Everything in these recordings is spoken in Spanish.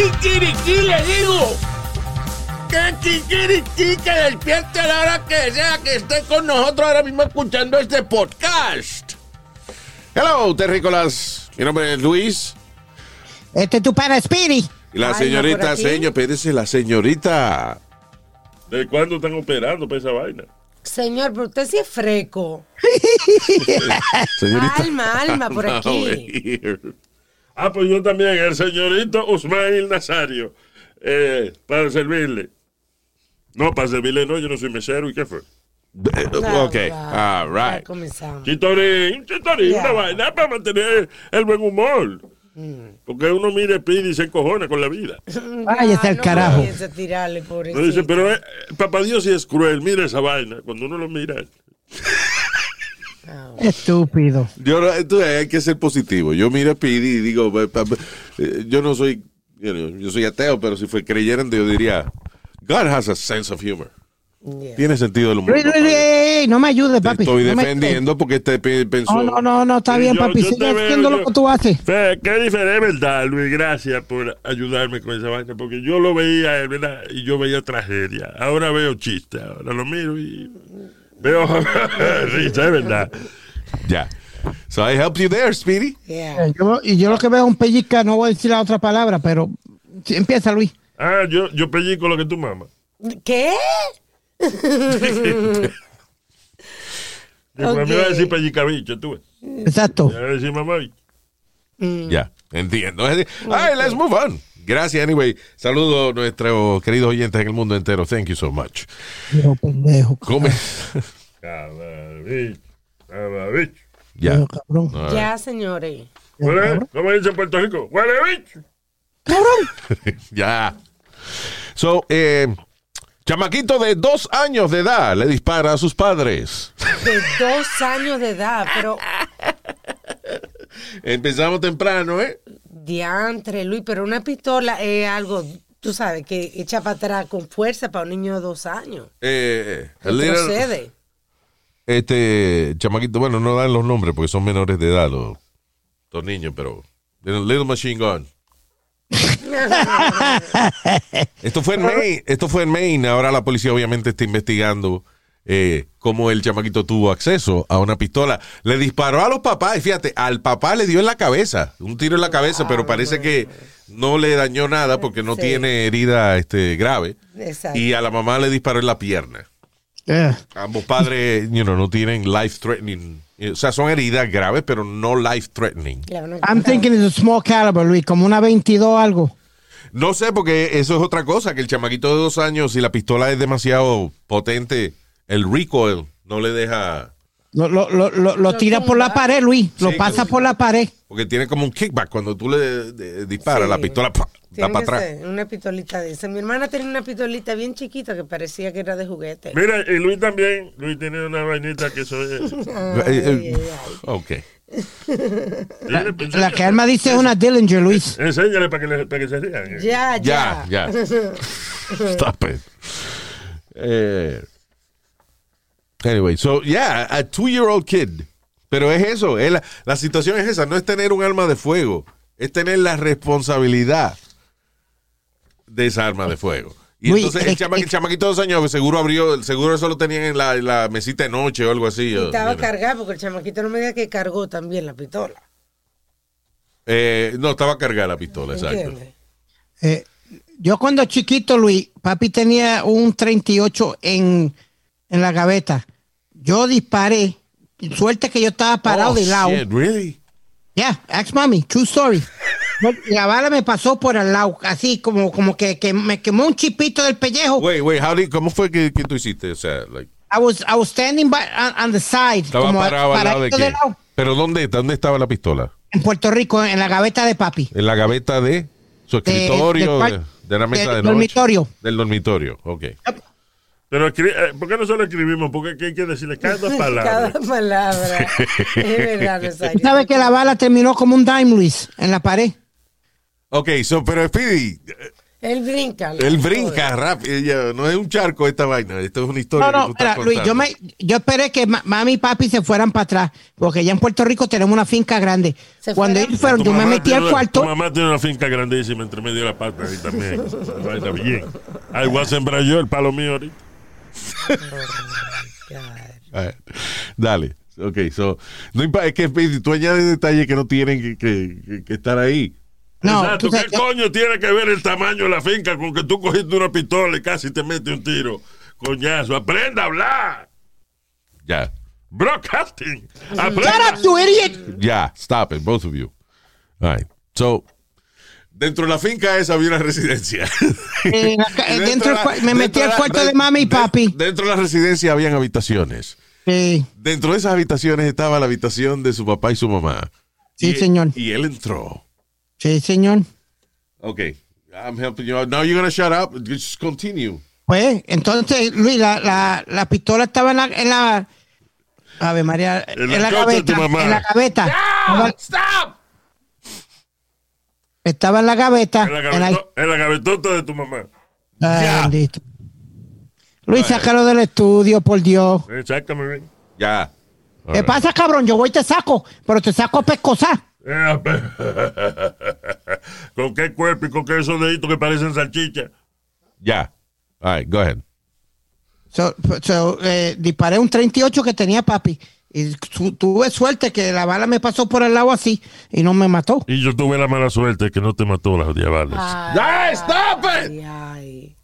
¿Qué quiere que le digo? ¿Qué kikiriki que despierte a la hora que sea que esté con nosotros ahora mismo escuchando este podcast? Hello, terrícolas. Mi nombre es Luis. Este es tu pana Speedy. Y la Ay, no, señorita, aquí. señor, espérese, la señorita. ¿De cuándo están operando para esa vaina? Señor, pero usted sí es freco. Señorita. Alma, alma, por aquí. Ah, pues yo también, el señorito Usmail Nazario, eh, para servirle. No, para servirle no, yo no soy mesero, ¿y qué fue? Eh, No, ok, va. all right. comenzamos. Chitorín, chitorín, Ya. una vaina para mantener el buen humor. Porque uno mira Speedy y se encojona con la vida. Váyase al no carajo. tirarle. No dice, pero eh, papá Dios sí es cruel, mira esa vaina. Cuando uno lo mira, Estúpido. Yo, hay que ser positivo. Yo miro a Speedy y digo, eh, yo no soy, you know, yo soy ateo, pero si fue creyente, yo diría, God has a sense of humor. Yeah. Tiene sentido del humor. Ey, no me ayudes, Te papi. estoy No me- defendiendo porque este pe- pensó. No, no, no, no, está bien, yo- papi. yo Sigue te haciendo yo- lo que tú haces. Fe, qué diferente, ¿verdad, Luis? Gracias por ayudarme con esa vaina, porque yo lo veía, ¿verdad? Y yo veía tragedia. Ahora veo chiste, ahora lo miro y veo risa, es verdad. Ya. So I help you there, Speedy. Yeah. Eh, yo- y yo lo que veo es un pellizca, no voy a decir la otra palabra, pero sí, empieza, Luis. Ah, yo, yo pellico lo que tú mamas. ¿Qué? Después me Ok. iba a decir pellicabicho, tú. Exacto. Me iba a decir mamá. bicho. Ya, entiendo. All right, let's move on. Gracias, anyway. Saludos a nuestros queridos oyentes en el mundo entero. Thank you so much. Viejo pendejo. Come. Cababicho, cababicho. ya. Cabrón. Ya, señores. Huele, ¿Cómo dice en Puerto Rico? Huele bicho. Ya. So, eh, chamaquito de dos años de edad le dispara a sus padres. De dos años de edad, pero Empezamos temprano, ¿eh? diantre, Luis, pero una pistola es algo, tú sabes, que echa para atrás con fuerza para un niño de dos años. Eh, a little- Retrocede. Este chamaquito, bueno, no dan los nombres porque son menores de edad los, los niños, pero Little Machine Gun. Esto fue en Maine, esto fue en Maine. Ahora la policía obviamente está investigando eh, cómo el chamaquito tuvo acceso a una pistola. Le disparó a los papás y fíjate, al papá le dio en la cabeza, un tiro en la cabeza, pero parece que no le dañó nada porque no Sí. tiene herida este, grave. Exacto. Y a la mamá le disparó en la pierna. Ambos padres you know, no tienen life threatening. O sea, son heridas graves, pero no life threatening. I'm thinking it's a small caliber, Luis, como una 22 algo. No sé, porque eso es otra cosa, que el chamaquito de dos años, si la pistola es demasiado potente, el recoil no le deja, Lo, lo, lo, lo, tira por la pared, Luis. Lo Sí, pasa por la pared. porque tiene como un kickback cuando tú le de- disparas, Sí. la pistola ¡pah! da para atrás. ser una pistolita de esa. Mi hermana tenía una pistolita bien chiquita que parecía que era de juguete. Mira, y Luis también. Luis tiene una vainita que eso es. Eh, eh, Ay, ay, ay. ok. La que Alma dice es una Dillinger, Luis. Enséñale para que, le- para que se rían. Ya, Ya, ya. ya. Stop it. Eh, anyway, so yeah, a two-year-old kid. Pero es eso, es la, la situación es esa, no es tener un arma de fuego, es tener la responsabilidad de esa arma de fuego. Y entonces el, chama- el chamaquito de dos años, seguro abrió, seguro eso lo tenían en la, la mesita de noche o algo así. Y estaba cargado porque el chamaquito no me diga que cargó también la pistola. Eh, no, estaba cargada la pistola, exacto. Eh, yo cuando chiquito, Luis, papi tenía un 38 en, en la gaveta. Yo disparé. Suerte que yo estaba parado Oh, de lado. shit, really? Yeah, ask mommy, true story. La bala me pasó por al lado, así como, como que, que me quemó un chipito del pellejo. Wait, wait, how did- ¿cómo fue que, que tú hiciste? O sea, like, I was, I was standing by, on, on the side. estaba como parado al lado de qué? lado, ¿Pero dónde, dónde estaba la pistola? en Puerto Rico, en la gaveta de papi. En la gaveta de Su De- escritorio de, cual- de la mesa del de noche. dormitorio. Del dormitorio, ok. Pero eh, ¿por qué no solo escribimos? Porque hay que decirle cada palabra. Cada palabra. es verdad, Tú Rosario. sabes que la bala terminó como un dime, Luis, en la pared. Ok, so, pero Speedy, Él brinca. él brinca rápido. No es un charco esta vaina. Esto es una historia. No, que no, tú estás espera, Luis, yo, me, yo esperé que ma- mami y papi se fueran para atrás, porque ya en Puerto Rico tenemos una finca grande. Se Cuando fueron. ellos fueron, yo me metí al cuarto. Tu mamá tiene una finca grandísima entre medio de la pata ahí también. Bien. Ahí voy a sembrar yo el palo mío ahorita. Ver, Dale. Ok, so. No es que tú añades detalles que no tienen que, que- que- que estar ahí. No, Exacto. tú sabes- ¿Qué coño tiene que ver el tamaño de la finca con que tú cogiste una pistola y casi te metes un tiro? Coñazo, aprenda a hablar. Ya. Broadcasting. Shut Aprenda. up, you idiot. Ya. Stop it, both of you. All right. So. Dentro de la finca esa había una residencia. Eh, acá, dentro del de la- me metí dentro al la- cuarto de mami y papi. Dentro de la residencia habían habitaciones. Sí, Dentro de esas habitaciones estaba la habitación de su papá y su mamá. Sí, Y- señor. Y él entró. sí, señor. Ok. I'm helping you out. Now you're gonna shut up. Just continue. Pues, entonces, Luis, la, la, la pistola estaba en la, en la Ave María, En en, la gaveta, en la gaveta. Estaba, ¡Stop! Estaba en la gaveta. En la, en la- gaveto- en la gavetota de tu mamá. Ah, bendito. Luis, sácalo del estudio, por Dios. Sácame bien. Ya. ¿Qué pasa, cabrón? Yo voy y te saco, pero te saco a pescosar. ¿Con qué cuerpo y con qué esos deditos que parecen salchicha? Ya. All right, go ahead. So, so, eh, disparé un 38 que tenía papi. Y tu- tuve suerte que la bala me pasó por el lado así y no me mató. Y yo tuve la mala suerte que no te mató las diabales. Ay, stop it! ay, ay.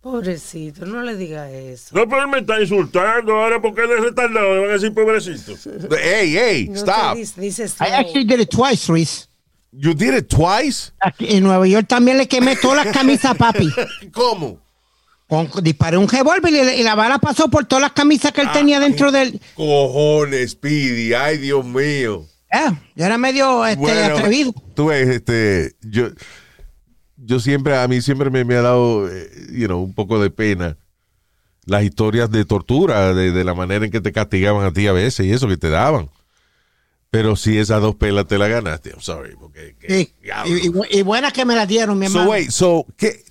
Pobrecito, no le diga eso. No, pero él me está insultando ahora porque él es retardado. Le van a decir pobrecito. Hey, hey, No stop. dice, dice I actually did it twice, Luis. You did it twice? Aquí en Nueva York también le quemé todas las camisas a papi. ¿Cómo? Con- disparé un revólver y, y la bala pasó por todas las camisas que él tenía dentro del. Cojones, Speedy. Ay, Dios mío. Ah, yo era medio este, Bueno, atrevido. Tú ves, este, yo, yo siempre, a mí siempre me, me ha dado, eh, you know, un poco de pena las historias de tortura, de, de la manera en que te castigaban a ti a veces y eso que te daban. Pero si esas dos pelas te la ganaste, I'm sorry. Porque, que- Sí. Y, y- y buenas que me las dieron, mi So, hermano. wait, so, ¿qué,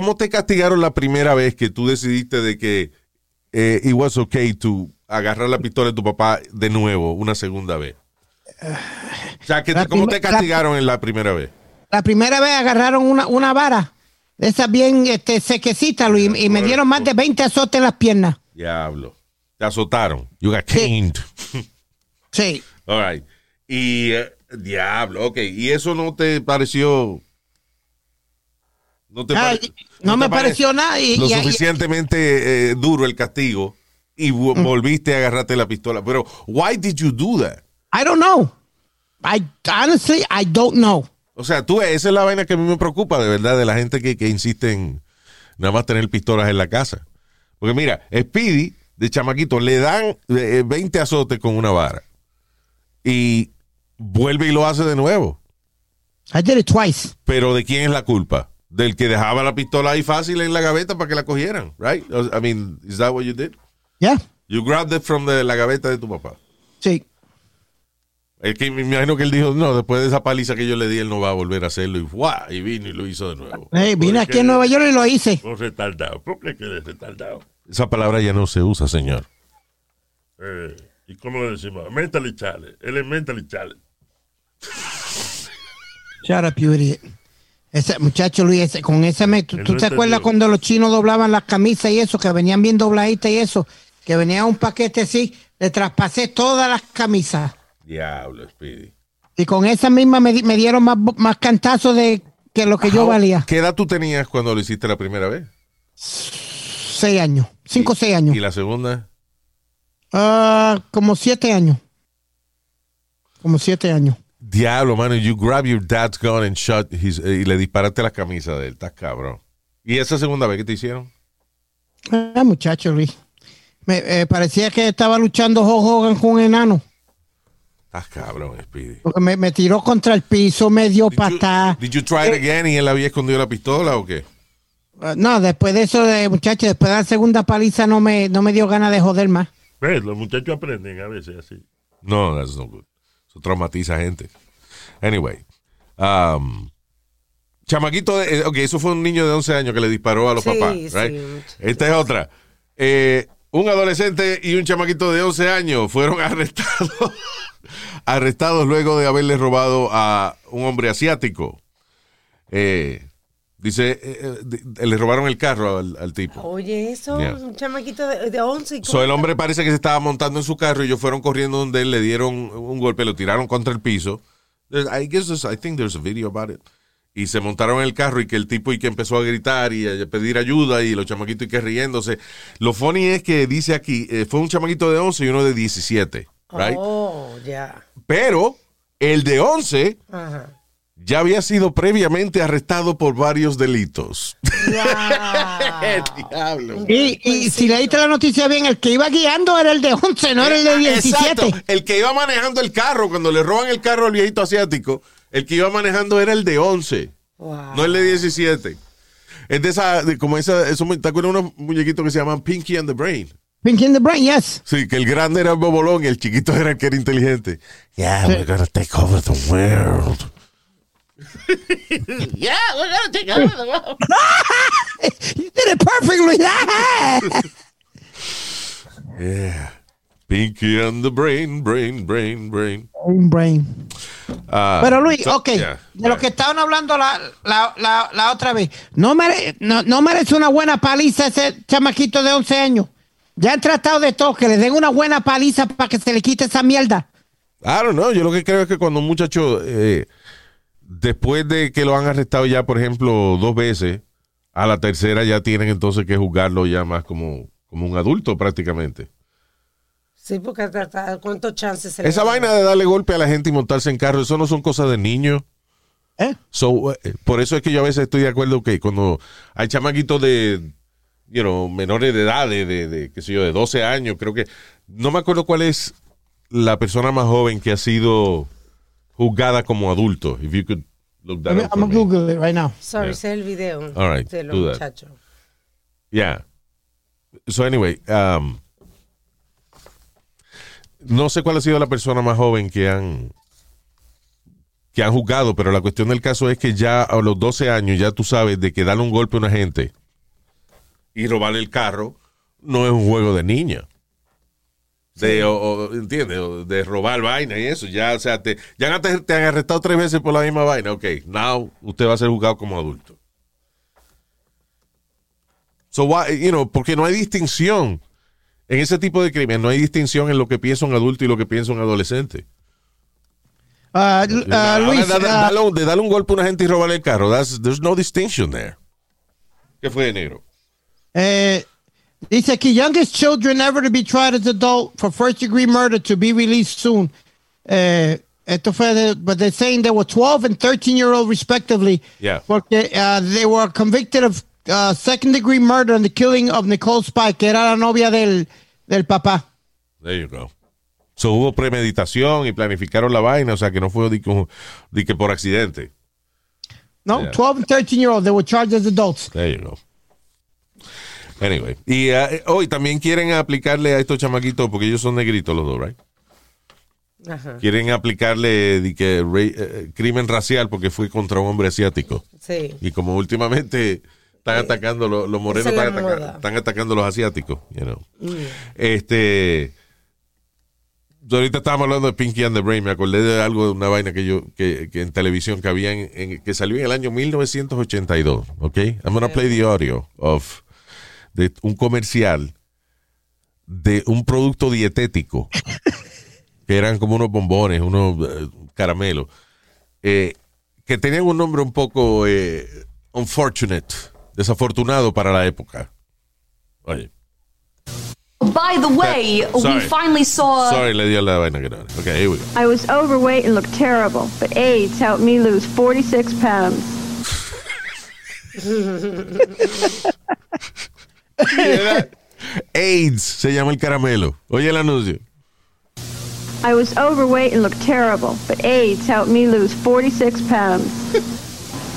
¿cómo te castigaron la primera vez que tú decidiste de que eh, it was okay to agarrar la pistola de tu papá de nuevo, una segunda vez? O sea, que te- La ¿cómo te castigaron en la primera vez? La primera vez agarraron una, una vara, de esas bien este, sequecita, Luis, y me dieron más de 20 azotes en las piernas. Diablo. Te azotaron. You got caned. Sí. All right. Y, eh, diablo, ok. ¿Y eso no te pareció... No te Ay, pare- no, me te pare- pareció nada. Y, Lo y- y- suficientemente eh, duro el castigo y vo- volviste a agarrarte la pistola. Pero, why did you do that? I don't know. I honestly, I don't know. O sea, tú, esa es la vaina que a mí me preocupa, de verdad, de la gente que, que insiste en nada más tener pistolas en la casa. Porque mira, Speedy, de chamaquito, le dan eh, 20 azotes con una vara. Y vuelve y lo hace de nuevo. I did it twice. Pero ¿de quién es la culpa? Del que dejaba la pistola ahí fácil en la gaveta para que la cogieran, right? I mean, is that what you did? Yeah. You grabbed it from the- la gaveta de tu papá. Sí. Es que me imagino que él dijo, no, después de esa paliza que yo le di, él no va a volver a hacerlo. Y, ¡guau! y vino y lo hizo de nuevo. Hey, vine aquí en Nueva York y lo hice. Un retardado. ¿Por qué que eres retardado? Esa palabra ya no se usa, señor. Eh, ¿Y cómo le decimos? Mentally challenge. Él es mentally challenge. Shut up, you idiot. Ese muchacho Luis, ese- con ese me, ¿tú, te acuerdas cuando los chinos doblaban las camisas y eso, que venían bien dobladitas y eso, que venía un paquete así, le traspasé todas las camisas. Diablo, Speedy. Y con esa misma me, me dieron más, más cantazos de que lo que yo valía. ¿Qué edad tú tenías cuando lo hiciste la primera vez? Seis años, cinco o seis años. ¿Y la segunda? Ah, como siete años. Como siete años. Diablo, mano, you grab your dad's gun and shot his, eh, y le disparaste la camisa de él. Estás cabrón. ¿Y esa segunda vez que te hicieron? Ah, muchacho Luis. Me eh, parecía que estaba luchando Hulk Hogan con un enano. Ah, cabrón, Speedy. Porque me, me tiró contra el piso, me dio Did you, patada. did you try it again y él había escondido la pistola o qué? Uh, No, después de eso, de, muchacho, después de la segunda paliza no me, no me dio ganas de joder más. ¿Ves? Los muchachos aprenden a veces así. No, that's no good. Eso traumatiza a gente. Anyway. Um, chamaquito, de, eh, ok, eso fue un niño de 11 años que le disparó a los Sí, papás. right? Esta es otra. Eh, un adolescente y un chamaquito de 11 años fueron arrestados, arrestados luego de haberle robado a un hombre asiático. Eh, dice, eh, eh, le robaron el carro al, al tipo. Oye, eso, Yeah. un chamaquito de, de 11. ¿y So, el hombre parece que se estaba montando en su carro y ellos fueron corriendo donde él, le dieron un golpe, lo tiraron contra el piso. I guess there's- I think there's a video about it. Y se montaron en el carro y que el tipo y que empezó a gritar y a pedir ayuda y los chamaquitos y que riéndose. Lo funny es que dice aquí, eh, fue un chamaquito de 11 y uno de 17, right? Oh, ya. Pero el de 11 Ajá. Ya había sido previamente arrestado por varios delitos. Wow. Diablo. Y, y si leíste la noticia bien, el que iba guiando era el de 11, no era el de 17. Exacto. El que iba manejando el carro, cuando le roban el carro al viejito asiático, el que iba manejando era el de 11, Wow. no el de 17. Es de esa, de como esa, eso, ¿te acuerdas de unos muñequitos que se llaman Pinky and the Brain? Pinky in the brain, yes. Sí, que el grande era el bobolón y el chiquito era el que era inteligente. Yeah, we're gonna take over the world. Yeah, we're gonna take over the world. You did it perfectly. Yeah. Pinky and the Brain, Brain, Brain, Brain. Un brain. Ah, Pero Luis, so- ok, yeah, de lo que estaban hablando la, la, la, la otra vez, no, mere- no, no merece una buena paliza ese chamaquito de 11 años. Ya han tratado de todo, que le den una buena paliza para que se le quite esa mierda. I don't know. Yo lo que creo es que cuando un muchacho, eh, después de que lo han arrestado ya, por ejemplo, dos veces, a la tercera ya tienen entonces que juzgarlo ya más como, como un adulto prácticamente. Sí, porque hasta- ¿cuántos chances se le Esa dan? vaina de darle golpe a la gente y montarse en carro, eso no son cosas de niños. ¿Eh? So, eh, por eso es que yo a veces estoy de acuerdo que cuando hay chamaquitos de, you know, menores de edad, de, de, de, qué sé yo, de 12 años, creo que, no me acuerdo cuál es la persona más joven que ha sido juzgada como adulto. If you could look that I'm, up for gonna. Google it right now. Sorry, Yeah. sé el video All right, de los do that. muchachos. Yeah. So anyway, um, no sé cuál ha sido la persona más joven que han que han juzgado, pero la cuestión del caso es que ya a los 12 años ya tú sabes de que darle un golpe a una gente y robarle el carro no es un juego de niña. De, o, o, ¿entiendes? O de robar vaina y eso. Ya, o sea, te, ya te, te han arrestado tres veces por la misma vaina. Ok, now usted va a ser juzgado como adulto. So why, you know, porque no hay distinción en ese tipo de crimen, no hay distinción en lo que piensa un adulto y lo que piensa un adolescente. Uh, uh, Ahora, Luis, da- uh, dale un- de darle un golpe a una gente y robarle el carro, that's- there's no distinction there. ¿Qué fue, negro? eh, dice aquí, youngest children ever to be tried as adult for first degree murder to be released soon. Eh, esto fue, de, but they're saying they were 12 and 13 year old respectively. Yeah. Porque uh, they were convicted of uh, second degree murder and the killing of Nicole Spike, que era la novia del, del papá. There you go. So hubo premeditación y planificaron la vaina, o sea que no fue de que, de que por accidente. No, Yeah. 12 and 13 year old, they were charged as adults. There you go. Anyway, y eh, hoy también quieren aplicarle a estos chamaquitos, porque ellos son negritos los dos, right? Ajá. Quieren aplicarle de que ra- eh, crimen racial porque fue contra un hombre asiático. Sí. Y como últimamente están atacando los, los morenos, es están, ataca- están atacando a los asiáticos. You know. Este. yo Ahorita estábamos hablando de Pinky and the Brain. Me acordé de algo, de una vaina que yo, que, que en televisión que había, en, en- que salió en el año 1982. ¿Ok? I'm gonna play the audio of de un comercial de un producto dietético que eran como unos bombones, unos eh, caramelos, eh, que tenían un nombre un poco eh, unfortunate, desafortunado para la época. Oye, By the way, Sorry. we finally saw. sorry, le dio la vaina que no era. Ok, here we go. I was overweight and looked terrible, but AIDS helped me lose 46 pounds. AIDS se llama el caramelo. Oye el anuncio. I was overweight and looked terrible, but AIDS helped me lose 46 pounds.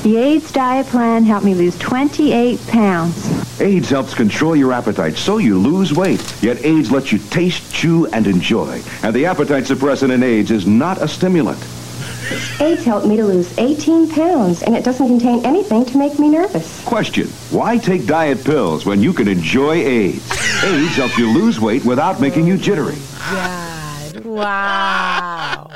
the AIDS diet plan helped me lose 28 pounds. AIDS helps control your appetite so you lose weight. Yet AIDS lets you taste, chew, and enjoy. And the appetite suppressant in AIDS is not a stimulant. AIDS helped me to lose 18 pounds, and it doesn't contain anything to make me nervous. Question, why take diet pills when you can enjoy AIDS? AIDS helps you lose weight without making you jittery. Ya, wow.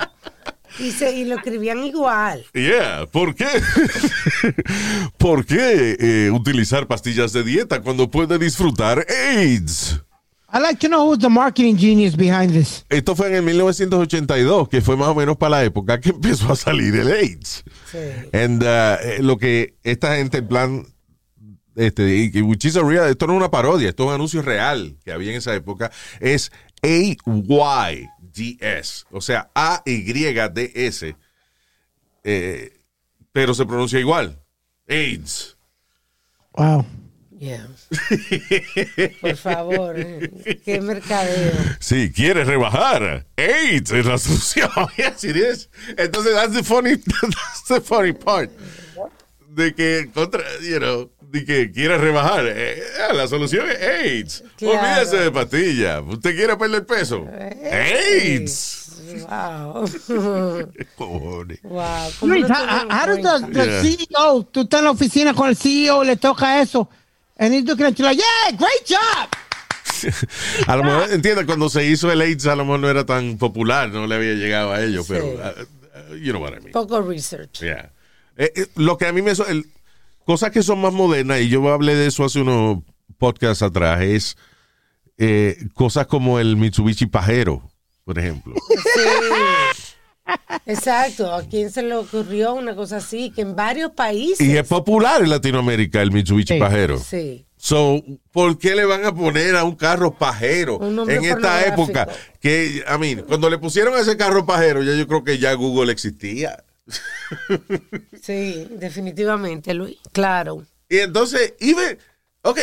Y, se- y lo escribían igual. Yeah, ¿por qué? ¿Por qué eh, utilizar pastillas de dieta cuando puede disfrutar AIDS? I like to know who's the marketing genius behind this. Esto fue en el 1982, que fue más o menos para la época que empezó a salir el AIDS. And, uh, eh, lo que esta gente, en plan, este, which is a real- esto no es una parodia, esto es un anuncio real que había en esa época, es A-Y-D-S, o sea, A-Y-D-S, eh, pero se pronuncia igual, AIDS. Wow. Yeah. Por favor, eh, qué mercadeo. Si quieres rebajar, AIDS es la solución. yes, it is. Entonces, that's the funny, that's the funny part. De que, contra, you know, de que quieres rebajar. eh, ah, la solución es AIDS. Claro. Olvídese de pastilla. ¿Usted quiere perder peso? AIDS. Wow. Wow. ¿cómo Luis, no how, how does the, the Yeah. CEO, tú estás en la oficina con el CEO, le toca eso, and he's looking at you like, yeah, great job. A lo mejor, entiende, cuando se hizo el AIDS, a lo mejor no era tan popular, no le había llegado a ellos, Sí. pero, uh, uh, you know what I mean. Poco research. Yeah. Eh, eh, lo que a mí me... el- cosas que son más modernas, y yo hablé de eso hace unos podcasts atrás, es eh, cosas como el Mitsubishi Pajero, por ejemplo. Exacto. ¿A quién se le ocurrió una cosa así? Que en varios países. y es popular en Latinoamérica el Mitsubishi Sí. Pajero. Sí. So, ¿por qué le van a poner a un carro pajero Un en esta época? Que, a mí, cuando le pusieron a ese carro pajero, ya yo creo que ya Google existía. Sí, definitivamente, Luis. Claro. Y entonces, even, ok,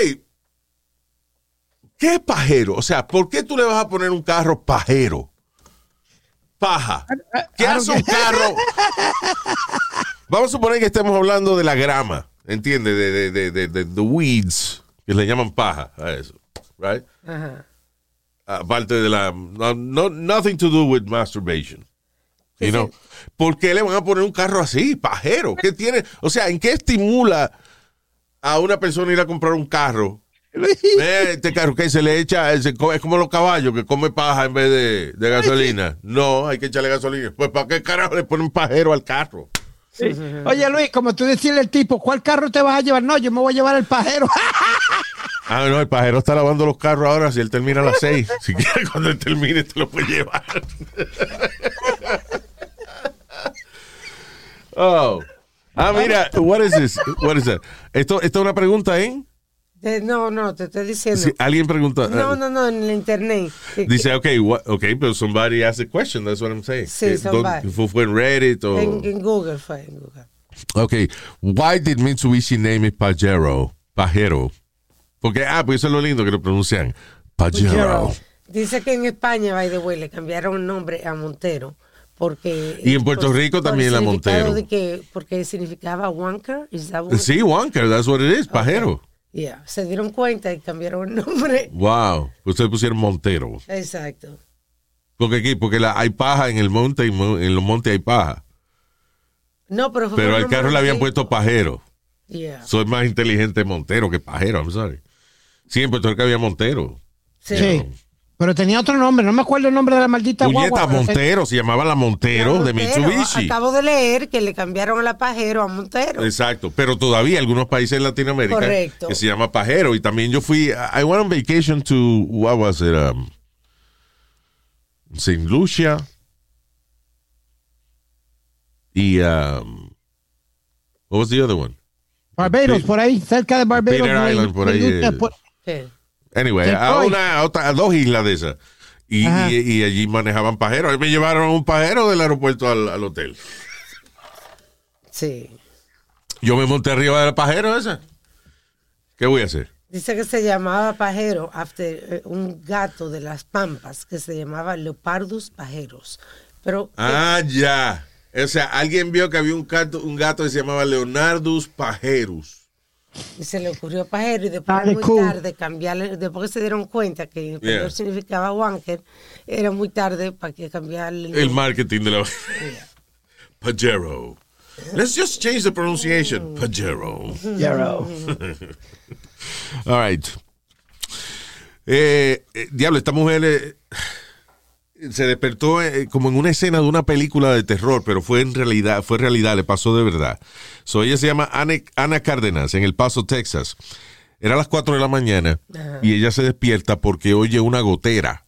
¿qué es pajero? O sea, ¿por qué tú le vas a poner un carro pajero? Paja. ¿Qué hace un carro? Vamos a suponer que estemos hablando de la grama, ¿entiendes? De, de, de, de, de- weeds, que le llaman paja a eso, right? Ajá. Aparte de la, no, no- nothing to do with masturbation. You know? ¿Por qué le van a poner un carro así, pajero? ¿Qué tiene? O sea, ¿en qué estimula a una persona ir a comprar un carro? Ve este carro que se le echa, se come- es como los caballos que come paja en vez de, de gasolina. No, hay que echarle gasolina. Pues ¿para qué carajo le ponen pajero al carro? Oye, Luis, como tú decirle al tipo, ¿cuál carro te vas a llevar? No, yo me voy a llevar el pajero. Ah, no, el pajero está lavando los carros ahora. Si él termina a las seis, si quiere, cuando él termine, te lo puede llevar. oh. Ah, mira, what is this? What is that? Esto, esto es una pregunta, ¿eh? De- no, no, te estoy diciendo. Si alguien pregunta. No, eh, no, no, en el internet. Dice, okay, what, okay, but somebody asked a question. That's what I'm saying. Sí, somebody. Fue en Reddit o. en, en Google fue, en Google. Okay, why did Mitsubishi name it Pajero? Pajero. Porque, ah, pues eso es lo lindo que lo pronuncian. Pajero. Dice que en España, by the way, le cambiaron el nombre a Montero. Porque, Y en Puerto por- Rico también la Montero. De que, porque significaba wanker. Is that what- Sí, Wonker, that's what it is, pajero. Yeah, Se dieron cuenta y cambiaron el nombre. Wow. Ustedes pusieron Montero. Exacto. Porque aquí, porque la, hay paja en el monte y en los montes hay paja. No, pero Pero al carro le habían puesto pajero. Yeah. Soy más inteligente Montero que pajero, I'm sorry. Sí, en Puerto Rico había Montero. Sí. Sí. Pero tenía otro nombre, no me acuerdo el nombre de la maldita Puñeta guagua. Montero, se llamaba la Montero de Montero. Mitsubishi. Acabo de leer que le cambiaron la Pajero a Montero. Exacto, pero todavía algunos países en Latinoamérica Correcto. que se llama pajero y también yo fui I went on vacation to what was it um, Saint Lucia y um, what was the other one? Barbados, por ahí, cerca de Barbados. Peter Island, por ahí, eh. Anyway, a, una, a otra- a dos islas de esas. Y, y- y allí manejaban pajeros. A mí me llevaron un pajero del aeropuerto al, al hotel. Sí. Yo me monté arriba del pajero ese. ¿Qué voy a hacer? Dice que se llamaba pajero after eh, un gato de las pampas que se llamaba Leopardus pajeros. Pero Ah, ya. O sea, alguien vio que había un gato, un gato que se llamaba Leonardus Pajerus. Y se le ocurrió pajero y después Dale, muy cool. tarde cambiarle, después que se dieron cuenta que en español Yeah. significaba wanker, era muy tarde para que cambiarle El marketing de la. Pajero. Let's just change the pronunciation. Pajero. All right. Eh, eh, diablo, esta mujer eh, se despertó eh, como en una escena de una película de terror, pero fue en realidad, fue realidad, le pasó de verdad. So, ella se llama Ana, Ana Cárdenas, en El Paso, Texas. Era las 4 de la mañana y ella se despierta porque oye una gotera.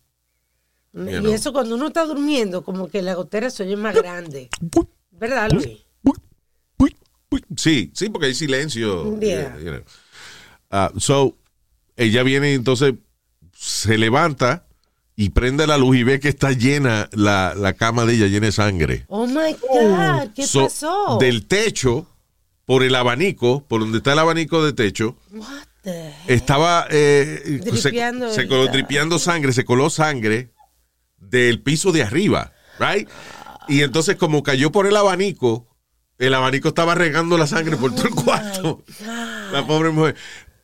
Y know. eso cuando uno está durmiendo, como que la gotera se oye más grande. ¿Verdad, Luis? Sí, sí, porque hay silencio. Yeah. you know. Ah, so, ella viene y entonces se levanta y prende la luz y ve que está llena la, la cama de ella, llena de sangre. Oh my God, ¿qué So, pasó? Del techo, por el abanico, por donde está el abanico de techo, What the estaba eh, se, Dripeando se el- coló dripeando sangre, se coló sangre del piso de arriba, right? Y entonces como cayó por el abanico, el abanico estaba regando la sangre por todo el cuarto. La pobre mujer.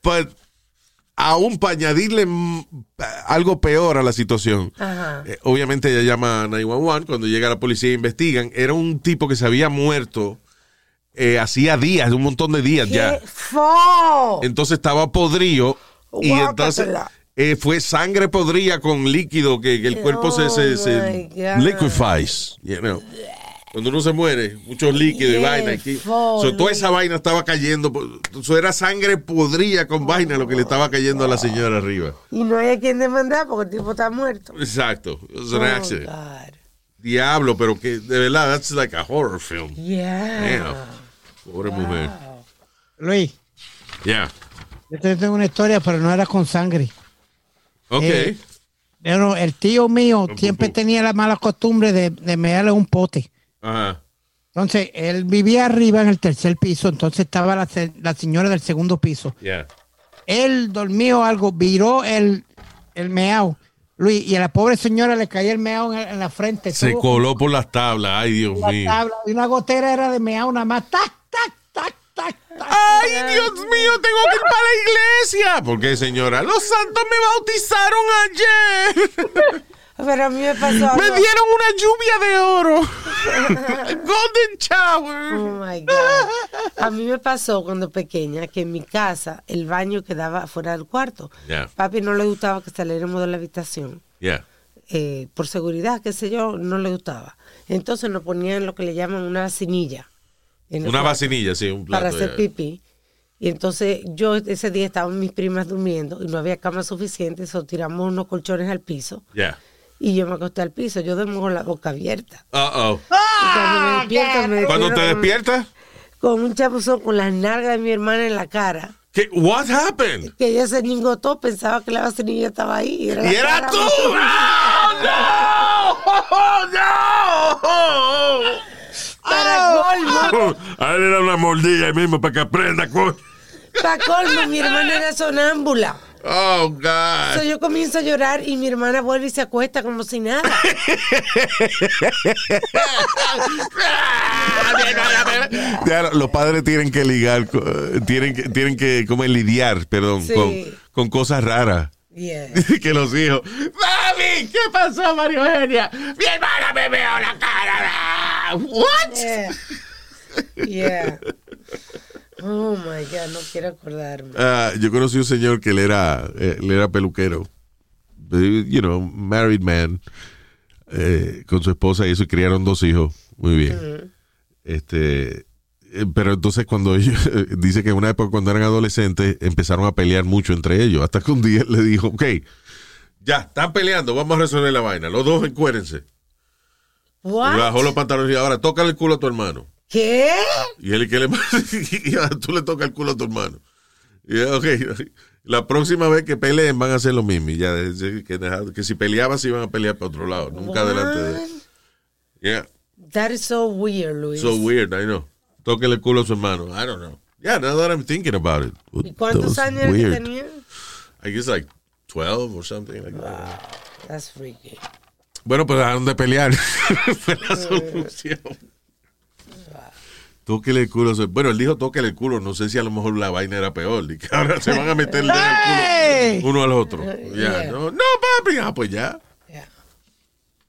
But, aún para añadirle algo peor a la situación, Ajá. eh, obviamente ella llama a 911, cuando llega la policía e investigan, era un tipo que se había muerto eh, hacía días, un montón de días ya. ¿Qué fo? Entonces estaba podrido y entonces eh, fue sangre podrida con líquido que, que el cuerpo se, se, Oh, se liquefies. you know. Cuando uno se muere, muchos líquidos y vaina. Aquí. So, toda esa vaina estaba cayendo. Eso era sangre podrida con vaina lo que le estaba cayendo a la señora arriba. Y no hay a quien demandar porque el tipo está muerto. Exacto. Was an Oh, accident. Diablo, pero que de verdad, that's like a horror film. Yeah. Damn. Pobre mujer. Luis, Yeah. yo te tengo una historia, pero no era con sangre. Ok. Eh, Pero el tío mío siempre tenía la mala costumbre de, de mearle un pote. Ajá. Entonces, él vivía arriba en el tercer piso, entonces estaba la, la señora del segundo piso. Yeah. Él dormió algo, viró el, el meao. Luis, y a la pobre señora le caía el meao en, en la frente. Se coló por las tablas. Ay, Dios la mío. tabla, y una gotera era de meao nada más. ¡Tac, tac, tac, tac, tac! Ay, Dios mío, tengo que ir para la iglesia. ¿Por qué, señora? Los santos me bautizaron ayer. Pero a mí me pasó Me algo. dieron una lluvia de oro. Golden shower. Oh my God. A mí me pasó cuando pequeña que en mi casa el baño quedaba fuera del cuarto. Yeah. Papi no le gustaba que saliéramos de la habitación. Yeah. eh, por seguridad, qué sé yo, no le gustaba. Entonces nos ponían lo que le llaman una vacinilla. Una cuarto vacinilla, sí, un plato. Para hacer pipí. Y entonces yo ese día estaban mis primas durmiendo y no había cama suficiente, so tiramos unos colchones al piso Yeah. Y yo me acosté al piso. Yo duermo con la boca abierta. Uh-oh. Y cuando me despierto, me Cuando te despiertas, Con un chapuzón con las nalgas de mi hermana en la cara. ¿qué? What happened? Que ella se ningotó, pensaba que la vacinilla estaba ahí. ¡Y era cara. tú! ¡No! ¡No! ¡No! Para colmo, A él era una mordida ahí mismo para que aprenda, coño. para colmo, mi hermana era sonámbula. Oh, God. So, yo comienzo a llorar y mi hermana vuelve y se acuesta como si nada. Ya, los padres tienen que ligar, tienen que, tienen que como lidiar, perdón, Sí. con, con cosas raras. Yeah. que los hijos. ¡Mami! ¿Qué pasó, Mario Eugenia? ¡Mi hermana me veo la cara! ¿What? Yeah. Yeah. Oh my God, no quiero acordarme. Ah, yo conocí un señor que él era, eh, él era peluquero. Eh, You know, married man. eh, con su esposa y eso, y criaron dos hijos. Muy bien. Este. eh, Pero entonces cuando ellos, dice que en una época cuando eran adolescentes empezaron a pelear mucho entre ellos, hasta que un día le dijo, ok, ya, están peleando, vamos a resolver la vaina, los dos encuérense. Y bajó What? los pantalones y ahora tócale el culo a tu hermano. ¿Qué? Y él que le y ahora tú le tocas el culo a tu hermano. Y ya, ok, la próxima vez que peleen van a hacer lo mismo. Y ya, que, dejar- que si peleaban se iban a pelear para otro lado, nunca delante de What? Yeah, That is so weird, Luis. so weird, I know. Tóquele el culo a su hermano. I don't know. Yeah, now that I'm thinking about it. ¿Y cuántos años que tenía? I guess like 12 or something like that. That's freaky. Bueno, pues dejaron de pelear. Fue la solución. Tóquele el culo. Bueno, él dijo tóquele el culo. No sé si a lo mejor la vaina era peor. Y que ahora se van a meter el dedo en el culo uno al otro. Ya, Yeah. no, no, papi. Ah, pues ya.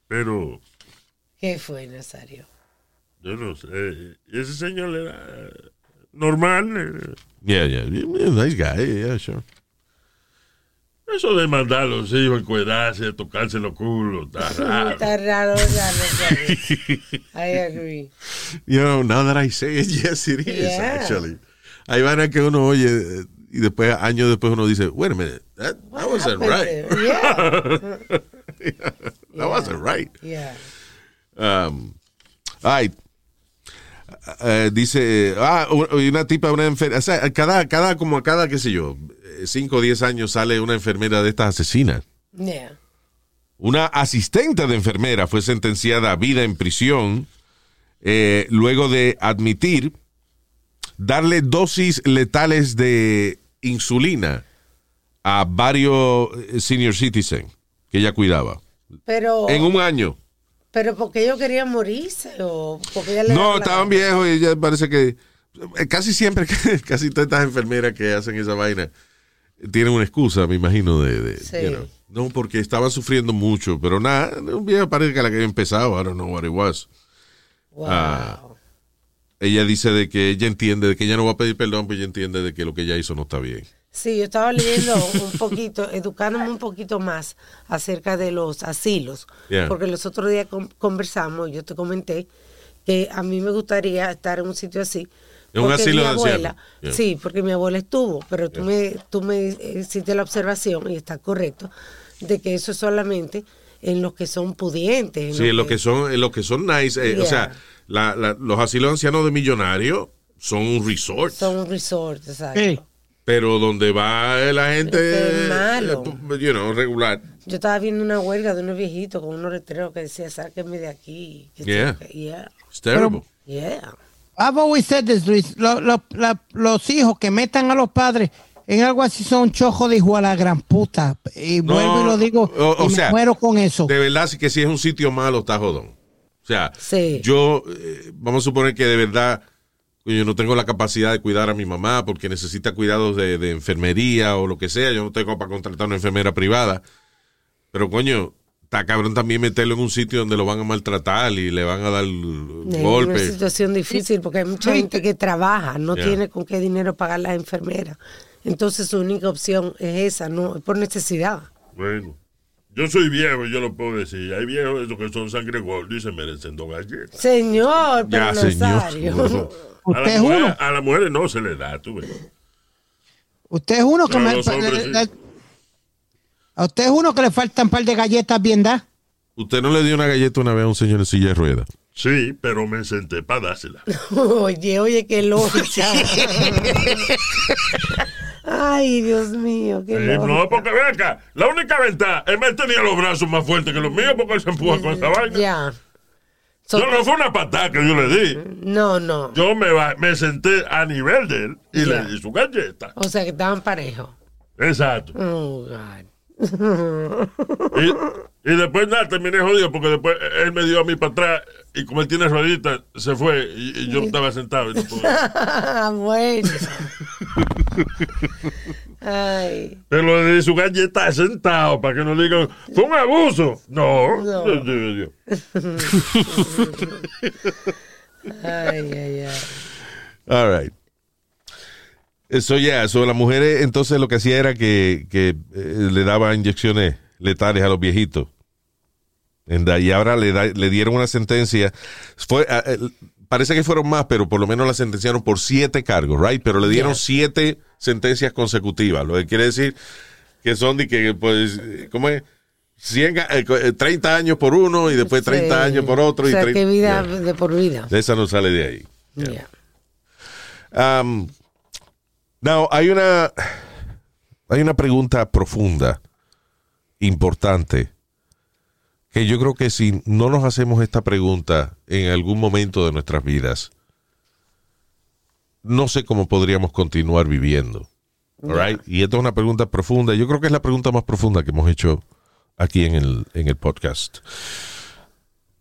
Pero ¿Qué fue, Nazario? yo no sé. Ese señor era normal. eh. Yeah, yeah. yeah, Nice guy. Yeah, sure. Eso de mandar a los hijos a encuadrarse, tocarse los culos, está raro. Está raro, ya, Nazario. I agree. You know, now that I say it, yes, it is, Yeah. actually. Hay vainas que uno oye y después, años después, uno dice, wait a minute, that, that wasn't happened right. Yeah. That wasn't right. Yeah. Um, ay, eh, dice, ah, una tipa, una enfermera, o sea, cada, cada, como a cada, qué sé yo, 5 o 10 años sale una enfermera de estas asesinas. Yeah. Una asistente de enfermera fue sentenciada a vida en prisión eh, luego de admitir darle dosis letales de insulina a varios eh, senior citizens que ella cuidaba. Pero, En un año. pero porque ellos querían morirse o porque ella No, estaban viejos y ya parece que eh, casi siempre, casi todas estas enfermeras que hacen esa vaina tienen una excusa, me imagino, de, de, Sí. you know. no porque estaban sufriendo mucho, pero nada, un viejo parece que la que había empezado, I don't know what it was. Wow. Ah, ella dice de que ella entiende, de que ella no va a pedir perdón, pero ella entiende de que lo que ella hizo no está bien. Sí, yo estaba leyendo un poquito, educándome un poquito más acerca de los asilos, Yeah. porque los otros días con- conversamos, yo te comenté que a mí me gustaría estar en un sitio así. En un porque asilo mi de abuela. Yeah. sí, porque mi abuela estuvo, pero tú me, tú me hiciste la observación, y está correcto, de que eso es solamente en los que son pudientes. en Sí, en lo que son, en lo que son nice, eh, o sea, la- la- los asilos ancianos de millonarios son un resort, Son un resort, exacto. Sí. pero donde va la gente, Qué malo. eh, you know, regular. Yo estaba viendo una huelga de unos viejitos con unos letreros que decía, sáquenme de aquí. que Yeah. It's terrible. Yeah. I've always said this, Luis. Lo- lo- la- los hijos que metan a los padres en algo así son chojos de hijo a la gran puta. Y No, vuelvo y lo digo. o- o y me sea, muero con eso. De verdad, sí que si es un sitio malo, está jodón. O sea, yo, eh, vamos a suponer que de verdad yo no tengo la capacidad de cuidar a mi mamá porque necesita cuidados de, de enfermería o lo que sea. Yo no tengo para contratar una enfermera privada. Pero coño, está cabrón también meterlo en un sitio donde lo van a maltratar y le van a dar Es una golpes. situación difícil porque hay mucha gente que trabaja, no Yeah. tiene con qué dinero pagar las enfermeras. Entonces su única opción es esa, no es por necesidad. Bueno, yo soy viejo y yo lo puedo decir. Hay viejos esos que son sangre gordo y se merecen dos galletas. Señor, pero Ya, señor. A Usted las es mujeres, uno. a las mujeres no se le da, tú ves. Usted es uno que No, me. le- a usted es uno que le faltan un par de galletas bien dadas. ¿Usted no le dio una galleta una vez a un señor en silla de ruedas? Sí, pero me senté para dársela. Oye, oye, qué lógica. Ay, Dios mío, qué Eh, lógica. no, porque ven acá, la única ventaja es que él tenía los brazos más fuertes que los míos porque él se empuja con esa vaina. Ya. Yo no fue una patada que yo le di. No, no. Yo me, me senté a nivel de él y Ya. le di su galleta. O sea que estaban parejos. Exacto. Oh, God. Y, y después nada, terminé jodido porque después él me dio a mí para atrás y como él tiene rueditas, se fue y, y yo estaba sentado. Y no pude. bueno. Ay. Pero di su galleta sentado para que no digan, fue un abuso. No. No. Dios, Dios, Dios. Ay, ay, ay. All right. Eso ya, eso las mujeres entonces lo que hacía era que, que, eh, le daba inyecciones letales a los viejitos. Y ahora le, da- le dieron una sentencia. Fue, ah, eh, parece que fueron más, pero por lo menos la sentenciaron por siete cargos, right? Pero le dieron Yeah. siete sentencias consecutivas, lo que quiere decir que son de que, pues, eh, ¿cómo es? 100, ga- eh, co- eh, 30 años por uno y después 30 Sí. años por otro. O y sea, 30 que vida Yeah. de por vida. Esa no sale de ahí. Um, now, hay una, hay una pregunta profunda, importante, que yo creo que si no nos hacemos esta pregunta en algún momento de nuestras vidas, no sé cómo podríamos continuar viviendo. All right? Y esta es una pregunta profunda. Yo creo que es la pregunta más profunda que hemos hecho aquí en el, en el podcast.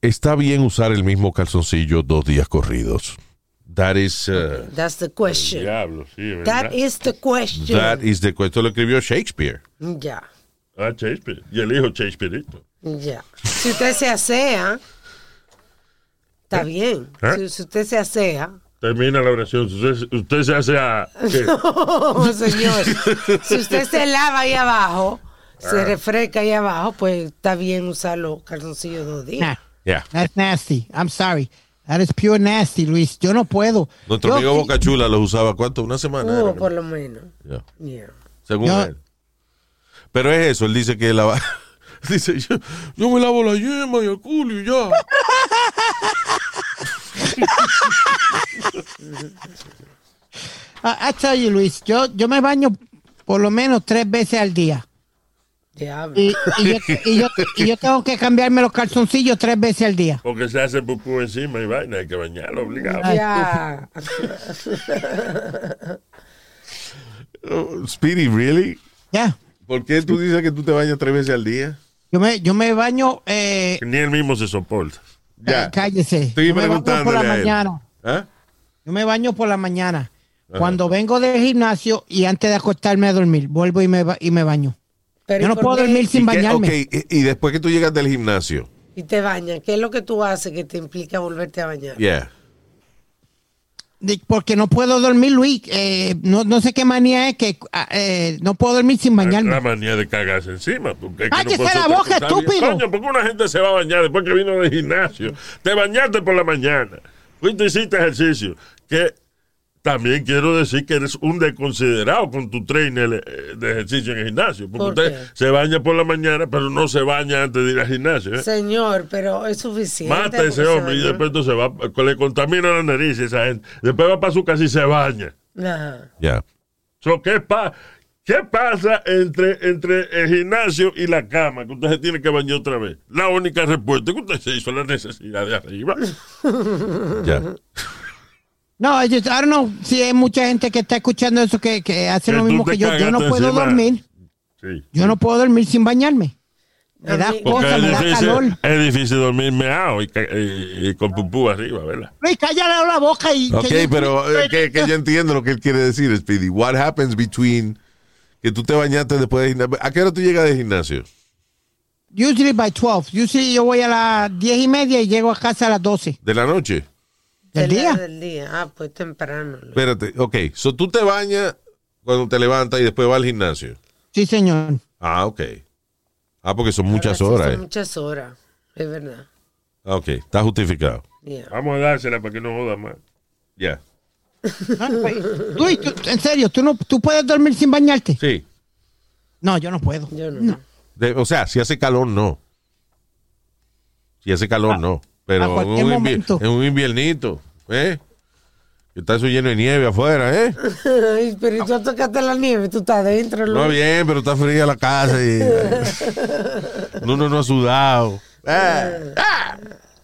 ¿Está bien usar el mismo calzoncillo dos días corridos? That is, uh, That's the question. Diablo, sí, ¿verdad? That is the question. that is the question. Lo escribió Shakespeare. Ya, Ah, Shakespeare. Y el hijo Shakespeareito. ya. Si usted se asea, está bien. ¿Eh? Si, si usted se asea, Termina la oración. Usted, usted se hace a... ¿qué? Oh, señor. si usted se lava ahí abajo, Ah. se refresca ahí abajo, pues está bien usar los calzoncillos dos Nah, días. Yeah. that's nasty. I'm sorry. That is pure nasty, Luis. Yo no puedo. Nuestro Yo- amigo Boca Chula los usaba, ¿cuánto? ¿Una semana? Uh, por lo menos. Yeah. Yeah. Según Yo- él. Pero es eso, él dice que lava... Dice, yo, yo me lavo la yema y el culo y ya. I, I tell you, Luis, yo, yo me baño por lo menos tres veces al día. Diablo. Y, y yo, y, yo, y yo tengo que cambiarme los calzoncillos tres veces al día. Porque se hace pupú encima y vaina. Hay que bañarlo obligado. Ya. Oh, Speedy, ¿really? Ya. ¿Por qué tú dices que tú te bañas tres veces al día? Yo me, yo me baño, eh, Ni él mismo se soporta. Ya. cállese. Estoy yo me baño por preguntándole la mañana. ¿Ah? Yo me baño por la mañana. Cuando vengo del gimnasio y antes de acostarme a dormir, vuelvo y me, y me baño. Pero Yo ¿y no puedo dormir sin ¿Y qué- bañarme. ok, y, y después que tú llegas del gimnasio, Y te bañas. ¿Qué es lo que tú haces que te implica volverte a bañar? yeah. Porque no puedo dormir, Luis. Eh, no, no sé qué manía es que ah, eh, no puedo dormir sin La bañarme. manía de cagarse encima. Porque es que ¡Cállese puede ser la boca, estúpido! Coño, porque una gente se va a bañar después que vino del gimnasio. Te bañaste por la mañana. Fuiste hiciste ejercicio. Que también quiero decir que eres un desconsiderado con tu trainer eh, de ejercicio en el gimnasio. Porque ¿Por usted se baña por la mañana, pero no se baña antes de ir al gimnasio. ¿eh? Señor, pero es suficiente. Mata a ese hombre y después entonces va, le contamina la nariz a esa gente. Después va para su casa y se baña. Ajá. Yeah. So, ¿qué, pa- ¿Qué pasa entre, entre el gimnasio y la cama? Que usted se tiene que bañar otra vez. La única respuesta es que usted se hizo la necesidad de arriba. Yeah. No, I, just- I don't know si hay mucha gente que está escuchando eso que, que hace Que lo mismo que yo. Yo no puedo encima. dormir. Sí. Yo no puedo dormir sin bañarme. Me da cosa, es me da difícil, calor. es difícil dormir meado y, y- y con pupú arriba, ¿verdad? Luis, cállale la boca y... Ok, que- pero eh, que, que yo entiendo lo que él quiere decir, Speedy. What happens between que tú te bañaste después de gimnasio? ¿A qué hora tú llegas de gimnasio? Usually by 12. Usually yo voy a las 10 y media y llego a casa a las 12 ¿De la noche? Del día. Del día. Ah, pues temprano. Luis. Espérate, ok. So tú te bañas cuando te levantas y después vas al gimnasio. Sí, señor. Ah, ok. Ah, porque son muchas Ahora sí, horas. son eh. Muchas horas. Es verdad. Ah, Ok, está justificado. Yeah. Vamos a dársela para que no joda más. Ya. Ah, Luis, tú- en serio, ¿tú, no, ¿tú puedes dormir sin bañarte? Sí. No, yo no puedo. Yo no. De- o sea, si hace calor, no. Si hace calor, no. A Pero en cualquier un, invi- momento. en un inviernito, ¿eh? Está eso lleno de nieve afuera, ¿eh? Ay, pero tú tocaste la nieve, tú estás adentro. No Luis. bien, pero está fría la casa y uno no ha sudado. Ah, ah,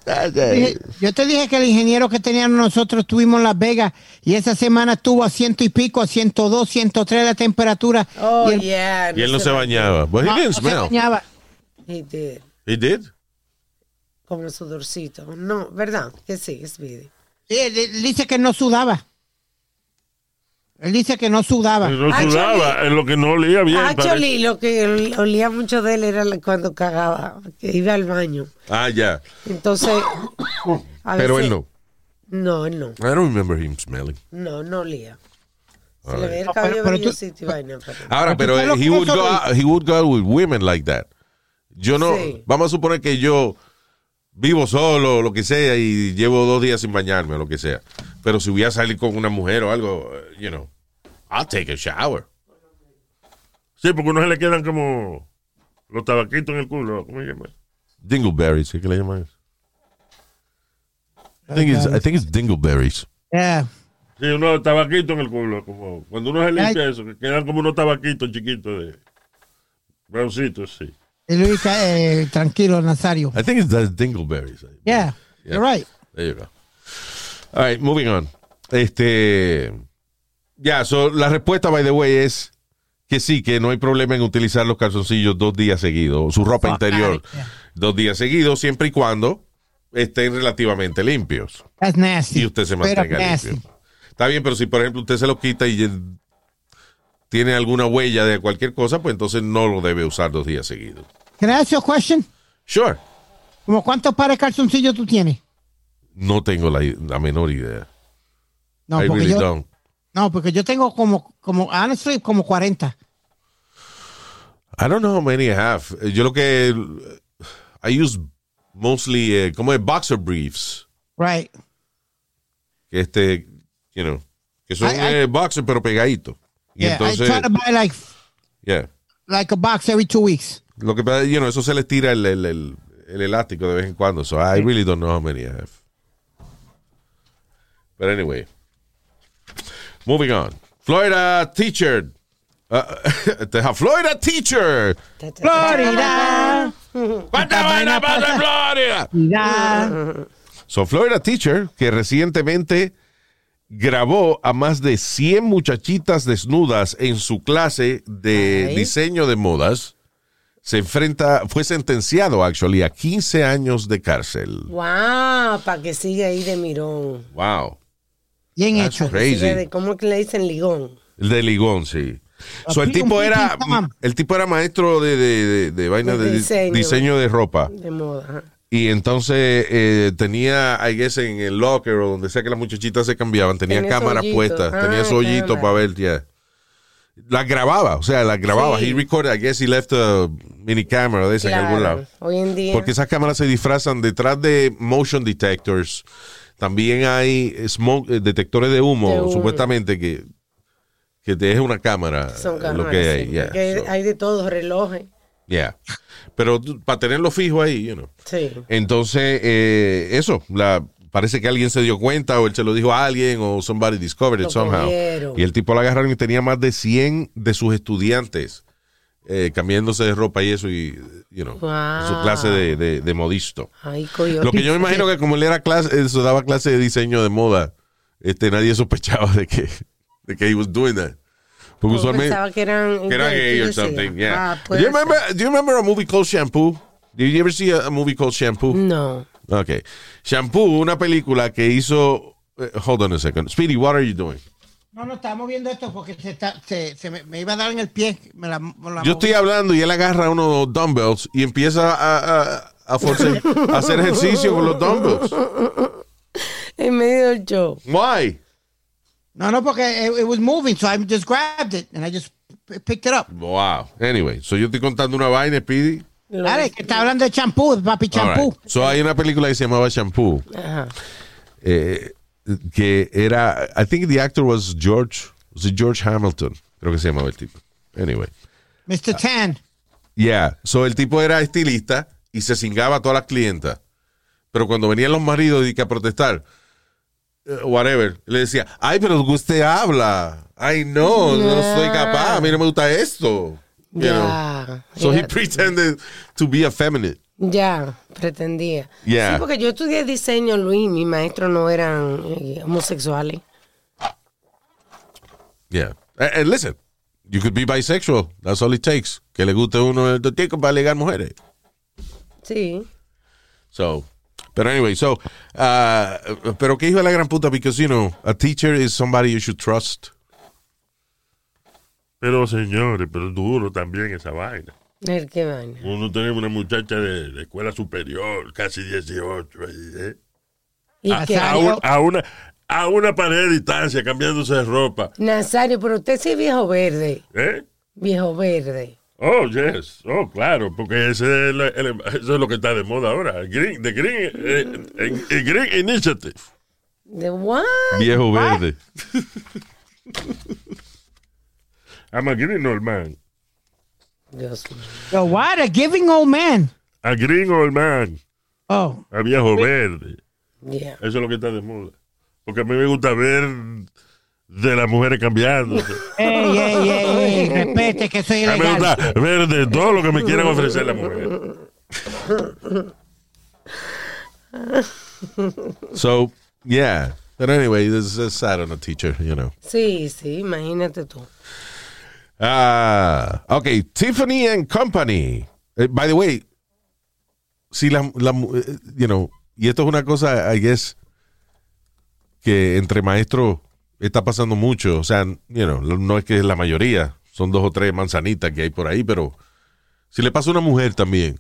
ah, Dije- Yo te dije que el ingeniero que teníamos nosotros estuvimos en Las Vegas y esa semana estuvo a ciento y pico, a 102, 103 la temperatura. Oh, y él yeah. Y él no se bañaba. But he no- didn't no se bañaba. He did. He did? Como sudorcito. No, ¿verdad? Que sí, es video. Sí, él, él dice que no sudaba. Él dice que no sudaba. No Actually- sudaba, es lo que no olía bien. Actually, lo que olía mucho de él era cuando cagaba, que iba al baño. Ah, ya. Entonces. a Pero veces- él no. No, él no. I don't remember him smelling. No, no olía. Se le right. ve el No, cabello pero- pero tú- brillosito y vaina. pero- Ahora, Pero pero he would, go out, he would go out with women like that. Yo no, Sí. vamos a suponer que yo vivo solo, lo que sea, y llevo dos días sin bañarme o lo que sea. Pero si voy a salir con una mujer o algo, eh, you know, I'll take a shower. Sí, porque a uno se le quedan como los tabaquitos en el culo. ¿Cómo se llama? Dingleberries, ¿qué le llaman? I think it's, I think it's dingleberries. Yeah. Sí, unos tabaquitos en el culo. Como cuando uno se limpia eso, que quedan como unos tabaquitos chiquitos de broncitos, sí. Luis, eh, tranquilo, Nazario. I think it's that's dingleberries. Yeah, Yeah. you're right. There you go. All right, moving on. Este. Ya, so, la respuesta, by the way, es que sí, que no hay problema en utilizar los calzoncillos dos días seguidos, su ropa interior here. dos días seguidos, siempre y cuando estén relativamente limpios That's nasty. y usted se mantenga limpio. Está bien, pero si por ejemplo usted se lo quita y tiene alguna huella de cualquier cosa, pues entonces no lo debe usar dos días seguidos. Can I ask you a question? Sure. ¿Como cuántos pares de calzoncillos tú tienes? No tengo la, la menor idea. No, I porque really yo, don't. no, porque yo tengo como, como, honestly, como 40. I don't know how many I have. Yo lo que I use mostly eh, como de boxer briefs, Right. que este, you know, que son I- I- eh, boxer pero pegadito. Y Yeah, entonces, I try to buy like, yeah. like a box every two weeks. Lo que pasa, you know, eso se les tira el, el, el, el elástico de vez en cuando. So I really don't know how many I have. But anyway. Moving on. Florida teacher. Uh, Florida teacher. Florida. ¿Cuánta vaina pasa en Florida? Florida. So, Florida Teacher, que recientemente grabó a más de 100 muchachitas desnudas en su clase de Ay. diseño de modas, se enfrenta, fue sentenciado, actually, a 15 años de cárcel. Wow, para que siga ahí de mirón. Wow. Bien That's hecho. crazy. ¿Cómo que le dicen ligón? El de Ligón, sí. So, el tipo era, el tipo era maestro de, de, de, de vaina De de, diseño. diseño de ropa. De moda. Y entonces eh, tenía, I guess, en el locker o donde sea que las muchachitas se cambiaban, tenía, cámaras puestas, Ah, tenía su hoyito cámara. para ver, ya. Las grababa, o sea, las grababa. Sí. He recorded, I guess he left a mini camera de esa en algún lado. Hoy en día. Porque esas cámaras se disfrazan detrás de motion detectors. También hay smoke, eh, detectores de humo, De humo. supuestamente, que, que te deje una cámara. son eh, cámaras. lo que hay, sí, yeah. porque So, hay de todo, relojes. Yeah. Pero para tenerlo fijo ahí, you know. Sí. Entonces, eh, eso, la, parece que alguien se dio cuenta o él se lo dijo a alguien o somebody discovered it Lo somehow. cogieron. Y el tipo lo agarraron y tenía más de 100 de sus estudiantes eh, cambiándose de ropa y eso y, you know, Wow. su clase de, de, de modisto. Ay. Lo que yo me imagino que como él era clase, se daba clase de diseño de moda, este, nadie sospechaba de que, de que he was doing that. Porque usualmente pensaba que eran, que era ¿qué gay or something, yeah. Ah, do, you remember, do you remember a movie called Shampoo? Did you ever see a, a movie called Shampoo? No. Okay. Shampoo, una película que hizo. eh, hold on a second. Speedy, what are you doing? No, no, estamos viendo esto porque se, está, se, se me, me iba a dar en el pie. Me la, me la Yo estoy hablando y él agarra unos dumbbells y empieza a, a, a, force- a hacer ejercicio con los dumbbells. En medio del show. Why? No, no, porque it, it was moving, so I just grabbed it and I just picked it up. Wow. Anyway, so yo estoy contando una vaina, Speedy. Dale, que está hablando de champú, de papi champú. right. So hay una película que se llamaba Shampoo. Ajá. eh, que era. I think the actor was George. Was it George Hamilton? Creo que se llamaba el tipo. Anyway. Mr. Tan. Yeah. So el tipo era estilista y se cingaba a todas las clientas. Pero cuando venían los maridos y que a protestar, whatever, le decía, ay, pero usted habla. Ay, no, no soy capaz. A mí no me gusta esto. You know? So he pretended to be effeminate. Ya, pretendía. Yeah. Sí, porque yo estudié diseño, Luis, mis maestros no eran eh, homosexuales. Yeah. And, and listen, you could be bisexual. That's all it takes. Que le guste uno el totico para ligar mujeres. Sí. So, but anyway, so, uh, pero qué hijo de la gran puta, because, you know, a teacher is somebody you should trust. Pero señores, pero duro también esa vaina. El que vaina. Uno tiene una muchacha de, de escuela superior, casi 18, ahí, ¿eh? Y a, que, a un- a una, a una pared de distancia, cambiándose de ropa. Nazario, pero usted sí es viejo verde. ¿Eh? Viejo verde. Oh, yes. Oh, claro, porque ese es, la- el- eso es lo que está de moda ahora. El Green, the green, eh, el- el green Initiative. ¿De what? Viejo verde. I'm a green old man. Mío. Yo, what? A giving old man. A green old man. Oh. A viejo verde. Yeah. Eso es lo que está de moda. Porque a mí me gusta ver de las mujeres cambiándose. Ey, ey, ey, ey, respete que soy A me ilegal. gusta ver de todo lo que me quieran ofrecer las mujeres. So, yeah. But anyway, this is sad on a teacher, you know. Sí, sí, imagínate tú. Ah, ok, Tiffany and Company. Eh, by the way, si la, la eh, you know, y esto es una cosa, I guess, que entre maestros está pasando mucho. O sea, you know, no es que es la mayoría, son dos o tres manzanitas que hay por ahí, pero si le pasa a una mujer también,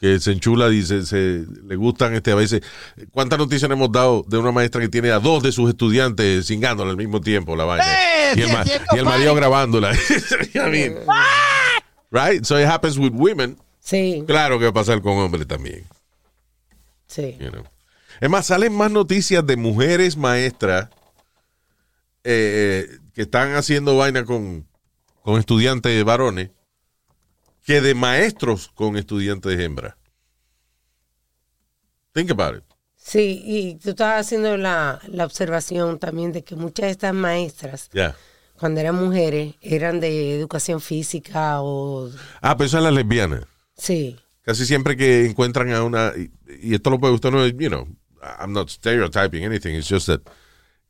que se enchula y se, se- le gustan este a veces. ¿Cuántas noticias hemos dado de una maestra que tiene a dos de sus estudiantes cingándola al mismo tiempo la vaina? ¡Eh! y, el sí, ma- haciendo y el marido grabándola. I mean, right? So it happens with women. Sí, Claro que va a pasar con hombres también. sí. you know. Es más, salen más noticias de mujeres maestras eh, que están haciendo vaina con, con estudiantes varones que de maestros con estudiantes hembras. Think about it. Sí, y tú estabas haciendo la, la observación también de que muchas de estas maestras, Yeah. cuando eran mujeres, eran de educación física o... Ah, pero es las lesbianas. Sí, Casi siempre que encuentran a una, y, y esto lo puede usted no, you know, I'm not stereotyping anything, it's just that,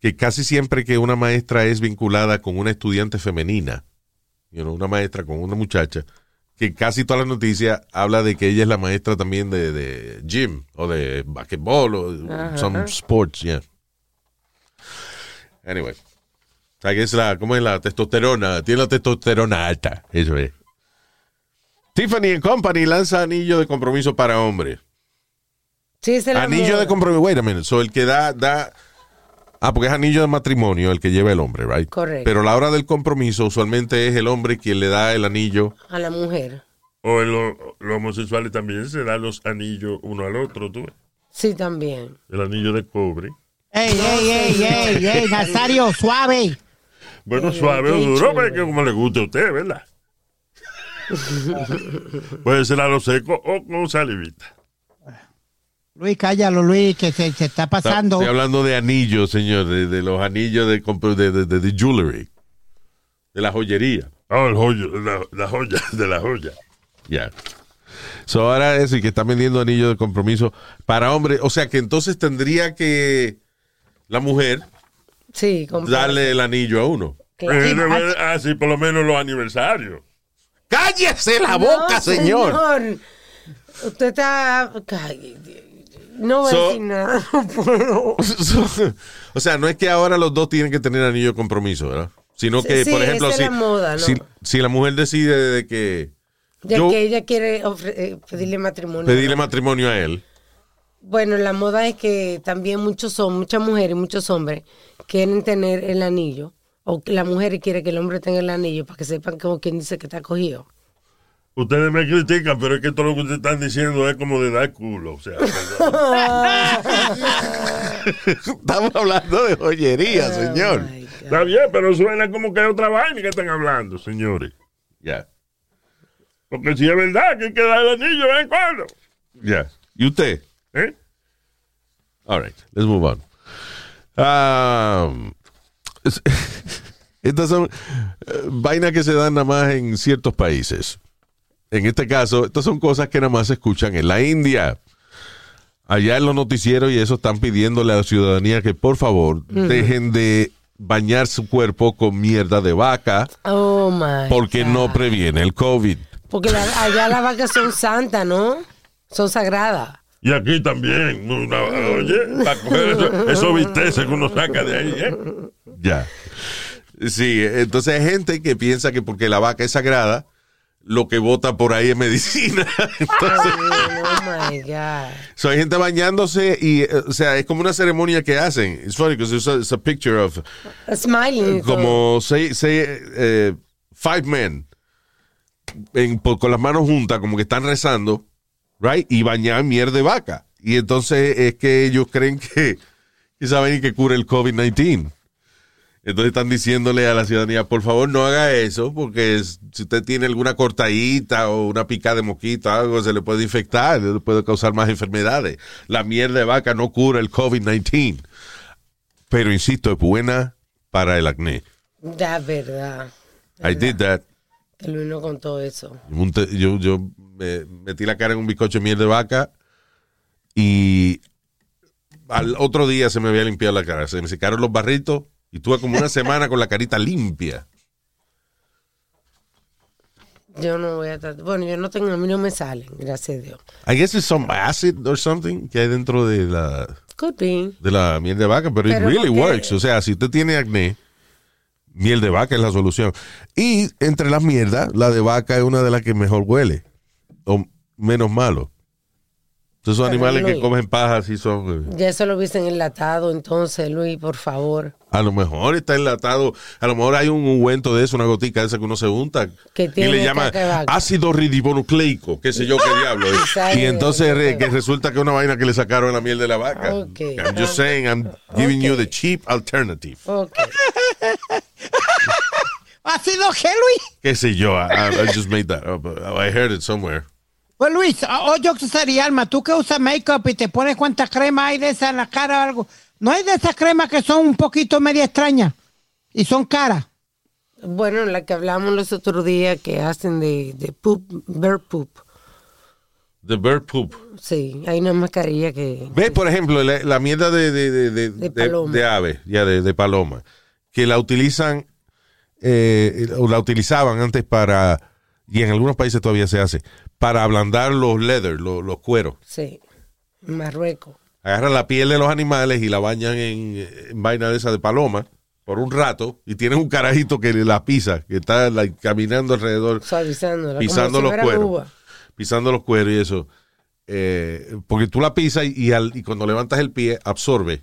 que casi siempre que una maestra es vinculada con una estudiante femenina, you know, una maestra con una muchacha, que casi todas las noticias habla de que ella es la maestra también de, de gym o de basquetbol o Ajá. some sports, yeah. Anyway. O sea, que es la, ¿cómo es la testosterona? Tiene la testosterona alta, eso es. Tiffany and Company lanza anillo de compromiso para hombres. sí, la Anillo moda. de compromiso. Wait a minute. So, el que da, da. Ah, porque es anillo de matrimonio el que lleva el hombre, right? Correcto. Pero la hora del compromiso usualmente es el hombre quien le da el anillo. A la mujer. O en lo- los homosexuales también se dan los anillos uno al otro, tú ves. Sí, también. El anillo de cobre. Ey, ey, ey, ey, ey, Nazario, suave. Bueno, suave o duro, pero que como le guste a usted, ¿verdad? Puede ser a lo seco o con salivita. Luis, cállalo, Luis, que se, se está pasando. Estoy hablando de anillos, señor, de, de los anillos de, compro- de, de, de- de jewelry, de la joyería. Ah, el joyo, la, la joya, de la joya. Ya. So ahora es el que está vendiendo anillo de compromiso para hombres. O sea que entonces tendría que la mujer Sí, darle el anillo a uno. Claro. Eh, debe- ah, sí, por lo menos los aniversarios. ¡Cállese la No, boca, señor! señor. Usted está... Ay, No voy a So- decir nada, no puedo. o sea, no es que ahora los dos tienen que tener anillo de compromiso, ¿verdad? Sino que, Sí, por ejemplo, si, la moda, ¿no? si, si la mujer decide de que Ya yo que ella quiere ofre- eh, pedirle matrimonio. pedirle matrimonio a él, Bueno, la moda es que también muchos son, muchas mujeres y muchos hombres quieren tener el anillo. O la mujer quiere que el hombre tenga el anillo para que sepan como quien dice que está cogido. Ustedes me critican, pero es que todo lo que ustedes están diciendo es como de dar culo. O sea, estamos hablando de joyería, señor. Ay, God. está bien, pero suena como que hay otra vaina que están hablando, señores. Ya, Porque si es verdad que hay que dar el anillo de vez en cuando. ya. ¿Y usted? ¿Eh? All right, let's move on. Um, es- estas son eh, vainas que se dan nada más en ciertos países. En este caso, estas son cosas que nada más se escuchan en la India. Allá en los noticieros y eso están pidiéndole a la ciudadanía que por favor dejen de bañar su cuerpo con mierda de vaca Oh, my porque God. no previene el COVID. Porque la- allá las vacas son santas, ¿no? Son sagradas. Y aquí también. una- oye, para coger eso, esos bisteces que uno saca de ahí, ¿eh? Ya. Sí, entonces hay gente que piensa que porque la vaca es sagrada, lo que vota por ahí es medicina. Entonces, oh, my God. so, hay gente bañándose y, eh, o sea, es como una ceremonia que hacen. It's funny because it's a, it's a picture of Smiling. todo. como seis, seis, eh, five men en- por- con las manos juntas, como que están rezando, right? Y bañaban mierda de vaca. Y entonces es que ellos creen que, que saben que cura el COVID-19. Entonces están diciéndole a la ciudadanía, por favor no haga eso, porque es- si usted tiene alguna cortadita o una picada de mosquito, algo se le puede infectar, le puede causar más enfermedades. La mierda de vaca no cura el COVID-19. Pero insisto, es buena para el acné. Da verdad. I did that. Que Luis no contó eso. Yo, yo me metí la cara en un bizcocho de miel de vaca y al otro día se me había limpiado la cara. Se me secaron los barritos y tuve como una semana con la carita limpia. Yo no voy a tratar. Bueno, yo no tengo, a mí no me salen, gracias a Dios. I guess it's some acid or something que hay dentro de la, Could be. de la miel de vaca, pero, Pero it really works. O sea, si usted tiene acné, miel de vaca es la solución. Y entre las mierdas, la de vaca es una de las que mejor huele o menos malo. Esos Pero, animales que Luis. comen paja sí son... eh, Ya eso lo viste enlatado, entonces, Luis, por favor. A lo mejor está enlatado, a lo mejor hay un ungüento de eso, una gotica de esa que uno se unta Que y tiene le llama ácido ridibonucleico, qué sé yo qué diablo. es. Exacto. y entonces re- que resulta que es una vaina que le sacaron la miel de la vaca. Ok. I'm just saying, I'm giving you the cheap alternative. Ok. ¿Ha sido qué, Luis? Qué sé yo, I, I- I just made that up. I heard it somewhere. Pues Luis, o yo sería alma, tú que usas make-up y te pones cuánta crema hay de esa en la cara o algo. ¿No hay de esas cremas que son un poquito media extrañas y son caras? Bueno, la que hablamos los otros días que hacen de, de poop, bird poop. The bird poop. Sí, hay una mascarilla que... Ve, por ejemplo, la, la mierda de, de, de, de, De de- paloma. de ave, ya de, de paloma, que la utilizan, eh, o la utilizaban antes para, y en algunos países todavía se hace, para ablandar los leather, los, los cueros. Sí, Marruecos. Agarran la piel de los animales y la bañan en, en vaina de esa de paloma por un rato y tienen un carajito que la pisa, que está like, caminando alrededor, pisando los cueros. uva. pisando los cueros y eso. Eh, porque tú la pisas y, y al- y cuando levantas el pie absorbe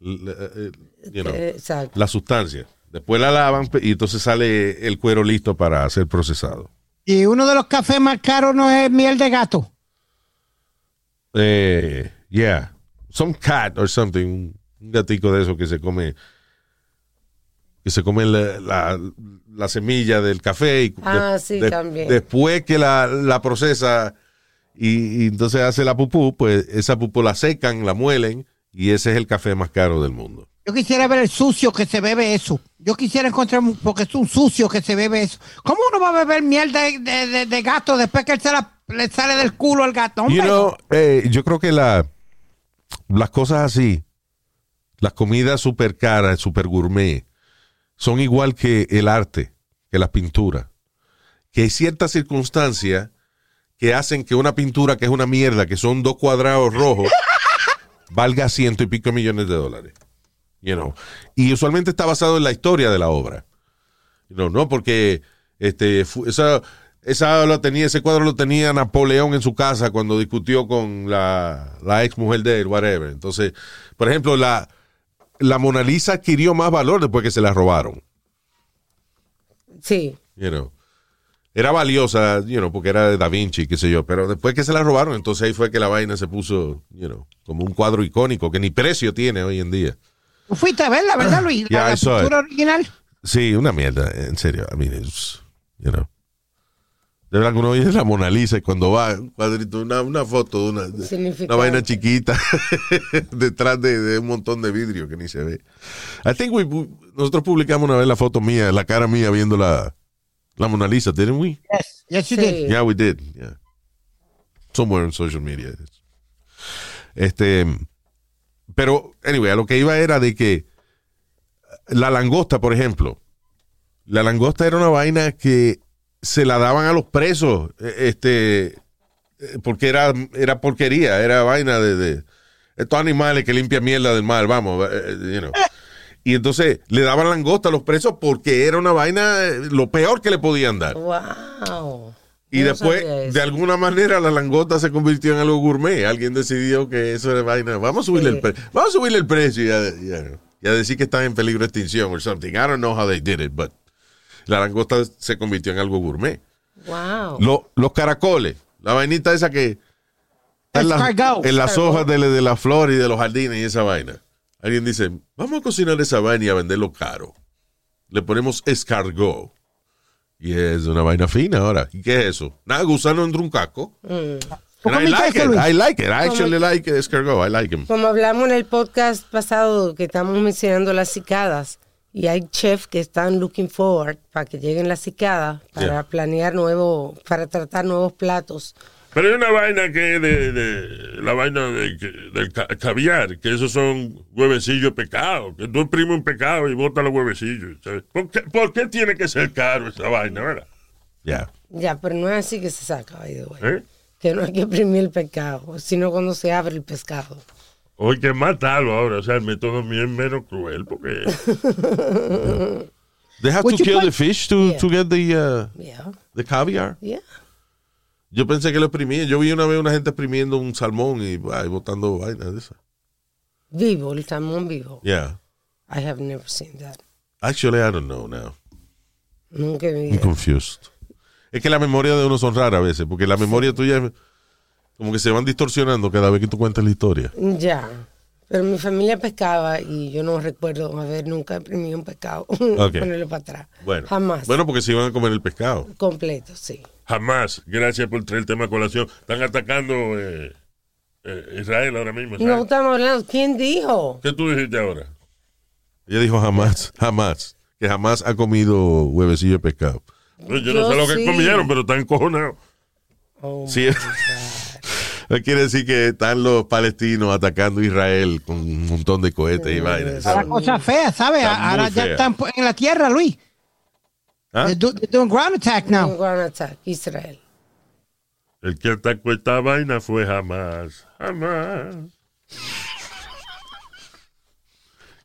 eh, you know, Eh, la sustancia. Después la lavan y entonces sale el cuero listo para ser procesado. Y uno de los cafés más caros no es miel de gato. Eh, yeah. Some cat or something. Un un gatico de eso que se come. Que se come la, la- la semilla del café. Y Ah, sí, también. Después que la, la procesa y, y entonces hace la pupú, pues esa pupú la secan, la muelen y ese es el café más caro del mundo. Yo quisiera ver el sucio que se bebe eso. Yo quisiera encontrar, porque es un sucio que se bebe eso. ¿Cómo uno va a beber miel de, de- de- de gato después que él se la- le sale del culo al gato? You know, eh, yo creo que la, las cosas así, las comidas super caras, super gourmet, son igual que el arte, que las pinturas. Que hay ciertas circunstancias que hacen que una pintura que es una mierda, que son dos cuadrados rojos, valga ciento y pico millones de dólares. You know. Y usualmente está basado en la historia de la obra. You know, no porque este, esa, esa lo tenía, ese cuadro lo tenía Napoleón en su casa cuando discutió con la, la ex mujer de él, whatever. Entonces, por ejemplo, la, la Mona Lisa adquirió más valor después que se la robaron. Sí. You know. Era valiosa, you know, porque era de Da Vinci, qué sé yo, pero después que se la robaron, entonces ahí fue que la vaina se puso, you know, como un cuadro icónico que ni precio tiene hoy en día. ¿Tú fuiste a verla, ¿verdad, Luis? Yeah, la I saw pintura original. Sí, una mierda, en serio. I mean, it's, you know. De verdad que uno oye la Mona Lisa y cuando va un cuadrito, una, una foto de una, de- una vaina chiquita detrás de, de un montón de vidrio que ni se ve. I think we, we- nosotros publicamos una vez la foto mía, la cara mía viendo la, la Mona Lisa, didn't we? Yes, yes, you Sí. did. Yeah, we did. Yeah. Somewhere on social media. Este, pero, anyway, a lo que iba era de que la langosta, por ejemplo, la langosta era una vaina que se la daban a los presos, eh, este, eh, porque era, era porquería, era vaina de, de estos animales que limpian mierda del mar, vamos, eh, you know. Y entonces le daban langosta a los presos porque era una vaina, lo peor que le podían dar. Wow. Y no después, de alguna manera, la langota se convirtió en algo gourmet. Alguien decidió que eso era vaina. Vamos a subirle Sí. el precio. Vamos a subirle el precio y a, y a- y a decir que está en peligro de extinción or something. I don't know how they did it, but la langosta se convirtió en algo gourmet. Wow. Lo- los caracoles, la vainita esa que está en, las- Escargot. en las Escargot. hojas de, de la flor y de los jardines y esa vaina. Alguien dice, vamos a cocinar esa vaina y a venderlo caro. Le ponemos escargot. Y es una vaina fina ahora. ¿Y qué es eso? Nada, gusano entre un caco. ¿Tú And I like it. I like it. I actually like escargot. I like him. Como hablamos en el podcast pasado que estamos mencionando las cicadas y hay chefs que están looking forward para que lleguen las cicadas para Yeah. planear nuevo, para tratar nuevos platos. Pero hay una vaina que es de, de- la vaina de, que- del ca- caviar, que esos son huevecillos pecados, que tú exprimes un pecado y botas los huevecillos. ¿sabes? ¿Por qué, por qué tiene que ser caro esa vaina, verdad? Ya. Ya, pero no es así que se saca, by the way. ¿Eh? Que no hay que exprimir el pescado, sino cuando se abre el pescado. O hay que matarlo ahora. O sea, el método mío es menos cruel porque. They have Would to kill the fish to, Yeah. to get the, uh, Yeah, the caviar. yeah. Yo pensé que lo exprimían. Yo vi una vez una gente exprimiendo un salmón y ay, botando vainas de esas. Vivo, el salmón vivo. Yeah. I have never seen that. Actually, I don't know now. Nunca vi. I'm confused. Es que la memoria de uno son raras a veces, porque la memoria tuya como que se van distorsionando cada vez que tú cuentas la historia. Ya. Pero mi familia pescaba y yo no recuerdo haber nunca imprimido un pescado. Ponerlo para atrás. Bueno. Jamás. Bueno, porque se iban a comer el pescado. Completo, sí. Jamás. Gracias por traer el tema a colación. Están atacando eh, eh, Israel ahora mismo. ¿sabes? No estamos hablando. ¿Quién dijo? ¿Qué tú dijiste ahora? Ella dijo jamás, jamás, que jamás ha comido huevecillo de pescado. Yo no sé lo que sí. comieron, pero están encojonados. Oh, Sí. Quiere decir que están los palestinos atacando a Israel con un montón de cohetes y vainas. La ¿sabes? cosa fea, ¿sabes? Ahora ya fea. están en la tierra, Luis. ¿Ah? They're, do- they're doing ground attack Un now. ground attack, Israel. El que atacó esta vaina fue jamás. Jamás.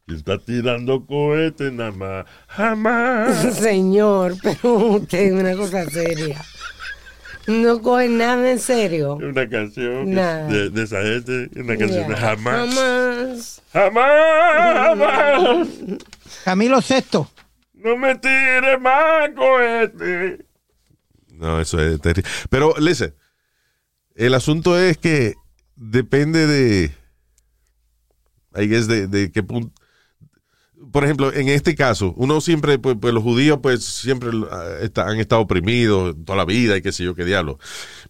Y está tirando cohetes nada más. Jamás. Señor, pero usted es una cosa seria. No coge nada en serio. Una canción que- Nada. de, de esa gente. Una canción de Ya. jamás. Jamás. Jamás. Jamás. Camilo Sexto. No me tires más cohetes. No, eso es terrible. Pero, listen, el asunto es que depende de. I guess de, de qué punto. Por ejemplo, en este caso, uno siempre, pues, pues, los judíos, pues siempre ah, han estado oprimidos toda la vida y qué sé yo qué diablo.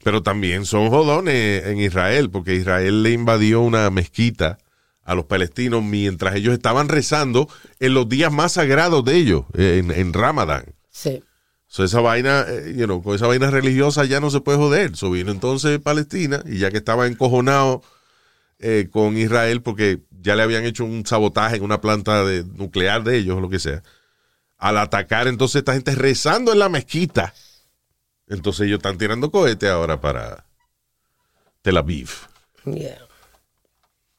Pero también son jodones en Israel, porque Israel le invadió una mezquita a los palestinos mientras ellos estaban rezando en los días más sagrados de ellos, en, en Ramadán. Sí. So, esa vaina, eh, you know, con esa vaina religiosa ya no se puede joder. So, vino entonces Palestina y ya que estaba encojonado eh, con Israel porque ya le habían hecho un sabotaje en una planta de, nuclear de ellos o lo que sea, al atacar entonces esta gente rezando en la mezquita, entonces ellos están tirando cohetes ahora para Tel Aviv. Yeah.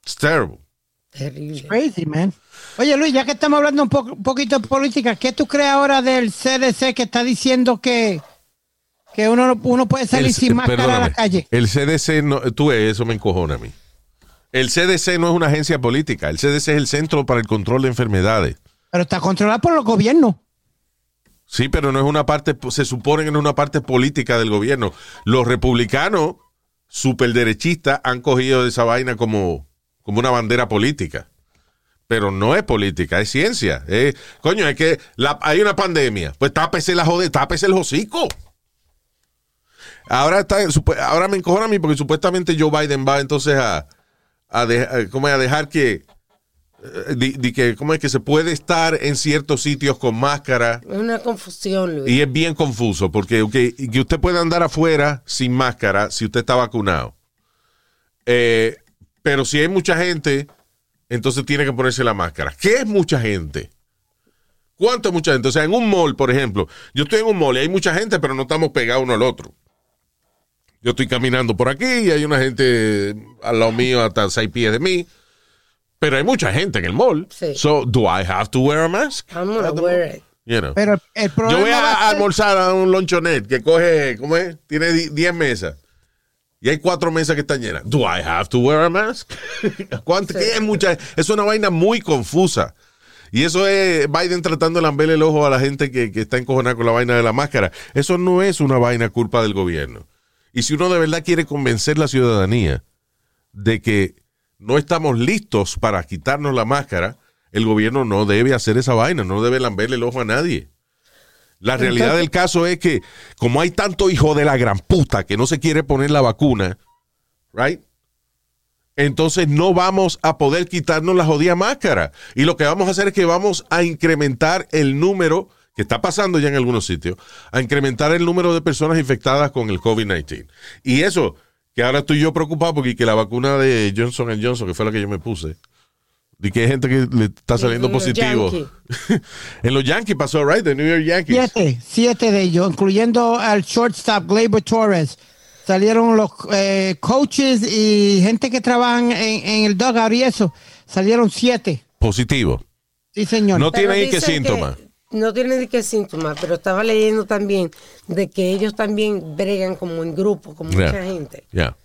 It's terrible. Terrible. Crazy, man. Oye, Luis, ya que estamos hablando un, poco, un poquito de política, ¿qué tú crees ahora del CDC que está diciendo que, que uno, no- uno puede salir El- sin máscara a la calle? El CDC, no, tú ves, eso me encojona a mí. El CDC no es una agencia política. El CDC es el Centro para el Control de Enfermedades. Pero está controlado por los gobiernos. Sí, pero no es una parte, se supone que no es una parte política del gobierno. Los republicanos superderechistas han cogido esa vaina como, como una bandera política. Pero no es política, es ciencia. Es- coño, es que la- hay una pandemia. Pues tápese la jode, tápese el hocico. Ahora, está, ahora me encojona a mí porque supuestamente Joe Biden va entonces a, a, de- a- ¿cómo es? a dejar que, eh, di- di que, ¿cómo es que se puede estar en ciertos sitios con máscara? Es una confusión, Luis. Y es bien confuso, porque que usted puede andar afuera sin máscara si usted está vacunado. Eh, pero si hay mucha gente, entonces tiene que ponerse la máscara. ¿Qué es mucha gente? ¿Cuánto es mucha gente? O sea, en un mall, por ejemplo, yo estoy en un mall y hay mucha gente, pero no estamos pegados uno al otro. Yo estoy caminando por aquí y hay una gente al lado mío hasta seis pies de mí. Pero hay mucha gente en el mall. Sí. So, do I have to wear a mask? I'm gonna wear it. You know. Pero el problema Yo voy va a, ser- almorzar a un lonchonet que coge, ¿cómo es? Tiene di- 10 mesas. Y hay cuatro mesas que están llenas. Do I have to wear a mask? ¿Cuánto, qué es mucha? Es una vaina muy confusa. Y eso es Biden tratando de lamberle el ojo a la gente que, que está encojonada con la vaina de la máscara. Eso no es una vaina culpa del gobierno. Y si uno de verdad quiere convencer la ciudadanía de que no estamos listos para quitarnos la máscara, el gobierno no debe hacer esa vaina, no debe lamberle el ojo a nadie. La realidad Entonces- del caso es que como hay tanto hijo de la gran puta que no se quiere poner la vacuna, right? Entonces no vamos a poder quitarnos la jodida máscara. Y lo que vamos a hacer es que vamos a incrementar el número, que está pasando ya en algunos sitios, a incrementar el número de personas infectadas con el COVID-19. Y eso, que ahora estoy yo preocupado porque que la vacuna de Johnson Johnson, que fue la que yo me puse, De que hay gente que le está saliendo positivo. Yankees. en los Yankees pasó, right? The New York Yankees. Siete, siete de ellos, incluyendo al shortstop Gleyber Torres. Salieron los eh, coaches y gente que trabajan en, en el dugout y eso. Salieron siete. Positivo. Sí, señor. No Pero tiene ahí que dicen síntomas. No tiene ni qué síntomas, pero estaba leyendo también de que ellos también bregan como en grupo, con Yeah. mucha gente. Yeah.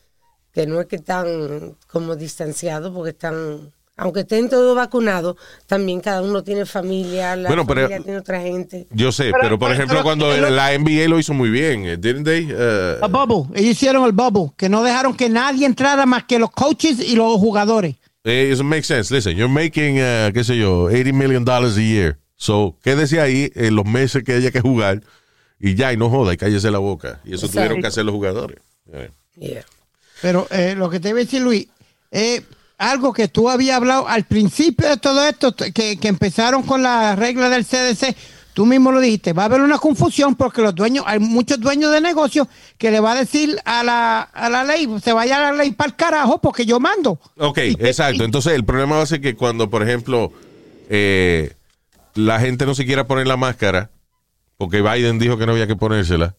Que no es que están como distanciados, porque están, aunque estén todos vacunados, también cada uno tiene familia, la Bueno, pero- familia tiene otra gente. Yo sé, Pero- pero, por pero- ejemplo, pero- cuando pero- la NBA lo hizo muy bien, didn't they? Uh, El bubble. Ellos hicieron el bubble, que no dejaron que nadie entrara más que los coaches y los jugadores. Eh, It makes sense. Listen, you're making, uh, qué sé yo, 80 million dollars a year. So, quédese ahí en los meses que haya que jugar y ya, y no joda, y cállese la boca. Y eso Exacto. tuvieron que hacer los jugadores. Yeah. Pero eh, lo que te iba a decir, Luis, eh, algo que tú habías hablado al principio de todo esto, que, que empezaron con la regla del CDC, tú mismo lo dijiste, va a haber una confusión porque los dueños, hay muchos dueños de negocios que le va a decir a la, a la ley, se vaya a la ley para el carajo porque yo mando. Ok, exacto. Entonces, el problema va a ser que cuando, por ejemplo, eh, la gente no se quiera poner la máscara, porque Biden dijo que no había que ponérsela,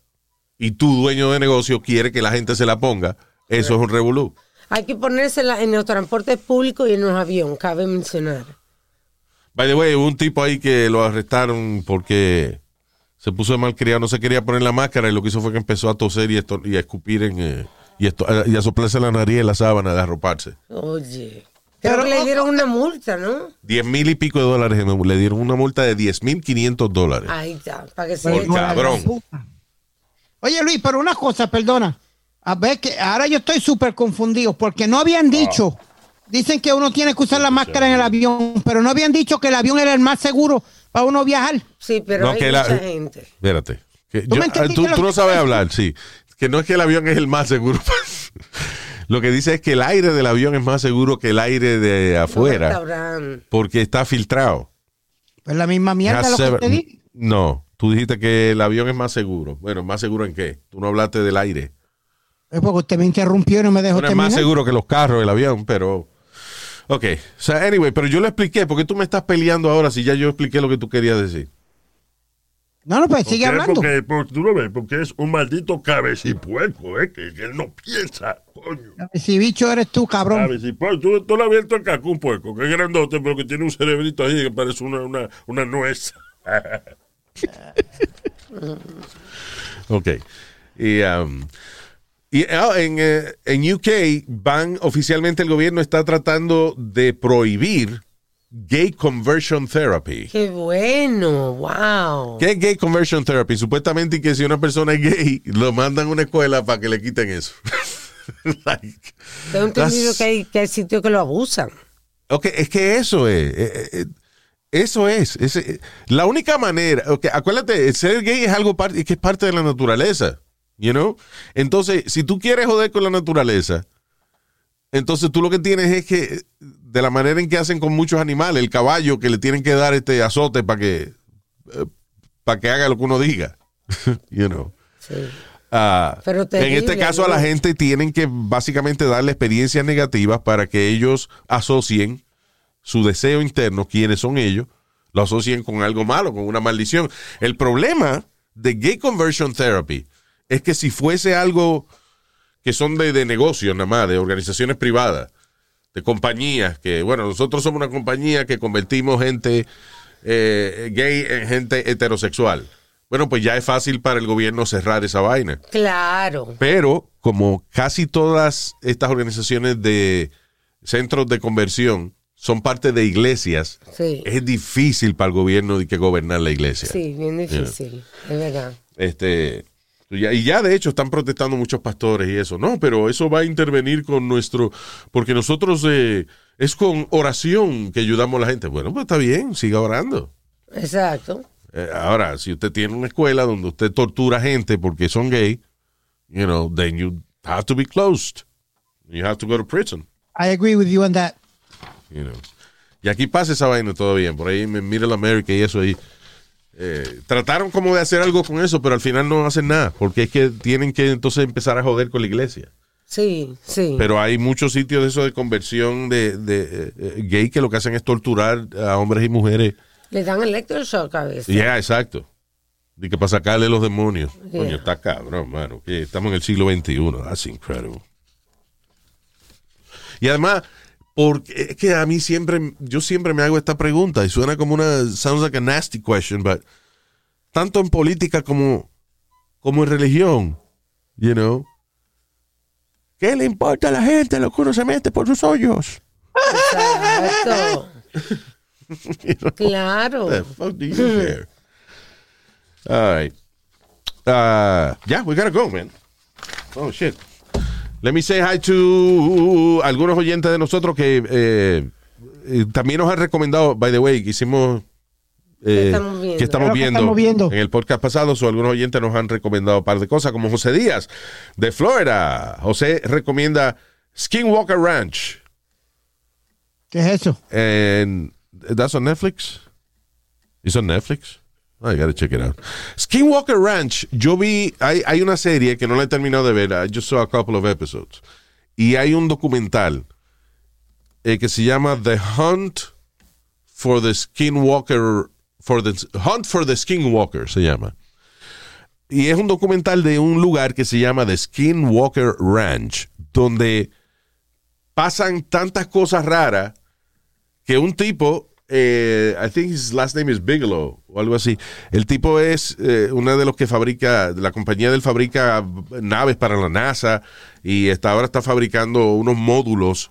y tú, dueño de negocio, quiere que la gente se la ponga, eso es un revolú. Hay que ponérsela en los transportes públicos y en los aviones, cabe mencionar. By the way, hubo un tipo ahí que lo arrestaron porque se puso de malcriado, no se quería poner la máscara y lo que hizo fue que empezó a toser y, esto, y a escupir en, eh, y, esto, y a soplarse la nariz en la sábana de arroparse. Oye. Creo Pero- que le dieron una multa, ¿no? Diez mil y pico de dólares, le dieron una multa de diez mil quinientos dólares. Ahí está, para que se Por cabrón. Oye Luis, pero una cosa, perdona. A ver que ahora yo estoy súper confundido porque no habían dicho, dicen que uno tiene que usar la máscara en el avión, pero no habían dicho que el avión era el más seguro para uno viajar. Sí, pero No, hay que la- mucha gente. Espérate. Que ¿Tú yo- me entendiste tú, lo tú no que- sabes hablar, sí. Que no es que el avión es el más seguro. lo que dice es que el aire del avión es más seguro que el aire de afuera porque está filtrado. Pues la misma mierda lo que te di. No, tú dijiste que el avión es más seguro. Bueno, ¿más seguro en qué? Tú no hablaste del aire. Es porque usted me interrumpió y no me dejó Bueno, es terminar. más seguro que los carros, el avión, pero... Ok, o sea, anyway, pero yo lo expliqué. ¿Por qué tú me estás peleando ahora si ya yo expliqué lo que tú querías decir? No, no, pues ¿Por sigue hablando. Porque, porque tú lo ves, porque es un maldito cabecipuerco, ¿eh? Que, que él no piensa, coño. Si bicho eres tú, cabrón. Cabecipuerco. Tú, tú le has abierto el caco un puerco, que es grandote, pero que tiene un cerebrito ahí que parece una, una, una nuez. Ok. Y, um, y ah, en, eh, en UK van, oficialmente el gobierno está tratando de prohibir gay conversion therapy. Qué bueno, wow. ¿Qué es gay conversion therapy? Supuestamente que si una persona es gay, lo mandan a una escuela para que le quiten eso. Like, Tengo entendido que hay, que hay sitios que lo abusan. Ok, es que eso es. eh, eh, eso es. ese- la única manera. ok, acuérdate, ser gay es algo que es parte de la naturaleza. You know? Entonces, si tú quieres joder con la naturaleza, entonces tú lo que tienes es que, de la manera en que hacen con muchos animales, el caballo que le tienen que dar este azote para que, para que haga lo que uno diga. you know? Sí. Ah, Pero en terrible, este caso a la gente tienen que básicamente darle experiencias negativas para que ellos asocien su deseo interno, quiénes son ellos, lo asocien con algo malo, con una maldición. El problema de gay conversion therapy es que si fuese algo que son de, de negocios nada más, de organizaciones privadas, de compañías, que bueno, nosotros somos una compañía que convertimos gente eh, gay en gente heterosexual. Bueno, pues ya es fácil para el gobierno cerrar esa vaina. Claro. Pero como casi todas estas organizaciones de centros de conversión son parte de iglesias, Sí. es difícil para el gobierno de que gobernar la iglesia. Sí, bien difícil. Es verdad. Este, y ya de hecho están protestando muchos pastores y eso. No, pero eso va a intervenir con nuestro, porque nosotros eh, es con oración que ayudamos a la gente. Bueno, pues está bien, siga orando. Exacto. Eh, ahora, si usted tiene una escuela donde usted tortura gente porque son gay, you know, then you have to be closed. You have to go to prison. I agree with you on that. You know. Y aquí pasa esa vaina todo bien. Por ahí en Middle America y eso ahí. Eh, trataron como de hacer algo con eso, pero al final no hacen nada. Porque es que tienen que entonces empezar a joder con la iglesia. Sí, sí. Pero hay muchos sitios de eso de conversión de, de, eh, gay que lo que hacen es torturar a hombres y mujeres. Le dan electroshock a veces. Ya, exacto. Y que para sacarle los demonios. Yeah. Coño, está cabrón, mano. Que estamos en el siglo XXI. That's incredible. Y además, porque es que a mí siempre, yo siempre me hago esta pregunta y suena como una, sounds like a nasty question, but tanto en política como, como en religión, you know. ¿Qué le importa a la gente lo que uno se mete por sus hoyos? Exacto. You know? Claro. The fuck do you care? All right. Uh, yeah, we gotta go, man. Oh, shit. Let me say hi to algunos oyentes de nosotros que eh, eh, también nos han recomendado, by the way, que hicimos... eh, estamos viendo. que estamos que viendo, estamos viendo. en el podcast pasado, so algunos oyentes nos han recomendado un par de cosas, como José Díaz, de Florida. José recomienda Skinwalker Ranch. ¿Qué es eso? And that's on Netflix. It's on Netflix. I gotta check it out. Skinwalker Ranch. Yo vi, hay, hay una serie que no la he terminado de ver. I just saw a couple of episodes. Y hay un documental eh, que se llama The Hunt for the Skinwalker, for the Hunt for the Skinwalker se llama. Y es un documental de un lugar que se llama The Skinwalker Ranch, donde pasan tantas cosas raras que un tipo, eh, I think his last name is Bigelow o algo así. El tipo es eh, uno de los que fabrica, la compañía del fabrica naves para la NASA y ahora está fabricando unos módulos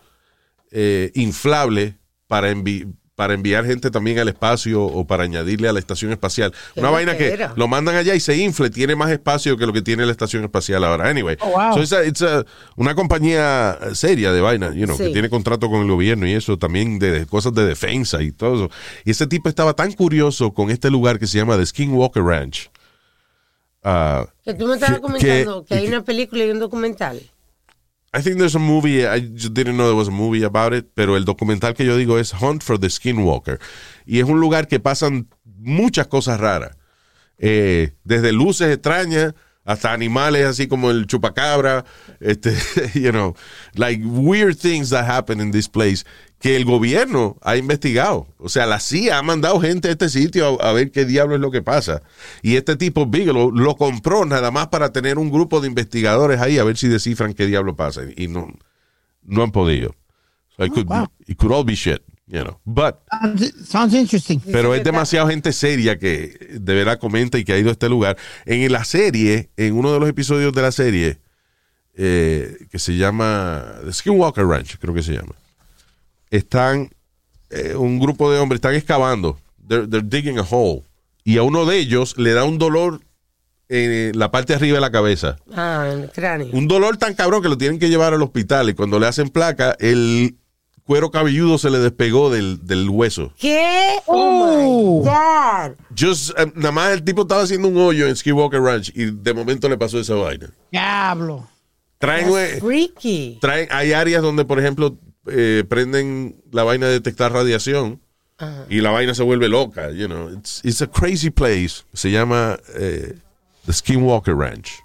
eh, inflables para envi- para enviar gente también al espacio o para añadirle a la estación espacial. Una vaina que lo mandan allá y se infle, tiene más espacio que lo que tiene la estación espacial ahora. Anyway, Oh, wow. so it's a- it's a- una compañía seria de vaina, you know, que tiene contrato con el gobierno y eso también de, de cosas de defensa y todo eso. Y ese tipo estaba tan curioso con este lugar que se llama The Skinwalker Ranch. Ah, Que tú me estabas que- comentando que, que- hay una película y un documental. I think there's a movie. I just didn't know there was a movie about it. Pero el documental que yo digo es Hunt for the Skinwalker. Y es un lugar que pasan muchas cosas raras. Eh, desde luces extrañas hasta animales así como el chupacabra. Este, you know, like weird things that happen in this place que el gobierno ha investigado. O sea, la CIA ha mandado gente a este sitio a, a ver qué diablo es lo que pasa. Y este tipo, Bigelow, lo compró nada más para tener un grupo de investigadores ahí a ver si descifran qué diablo pasa. Y no, no han podido. So it, could, wow. it could all be shit, you know. But, Sounds, sounds interesting. pero es demasiado gente seria que de verdad comenta y que ha ido a este lugar. En la serie, en uno de los episodios de la serie, eh, que se llama The Skinwalker Ranch, creo que se llama, están eh, un grupo de hombres, están excavando, they're, they're digging a hole, y a uno de ellos le da un dolor en la parte de arriba de la cabeza. Ah, en el cráneo. Un dolor tan cabrón que lo tienen que llevar al hospital y cuando le hacen placa, el cuero cabelludo se le despegó del, del hueso. ¿Qué? Oh, my God. Just, eh, nada más el tipo estaba haciendo un hoyo en Skywalker Ranch y de momento le pasó esa vaina. Diablo. Traen, eh, Freaky. traen, hay áreas donde, por ejemplo, eh, prenden la vaina de detectar radiación y la vaina se vuelve loca, you know. It's, it's a crazy place. Se llama eh, The Skinwalker Ranch.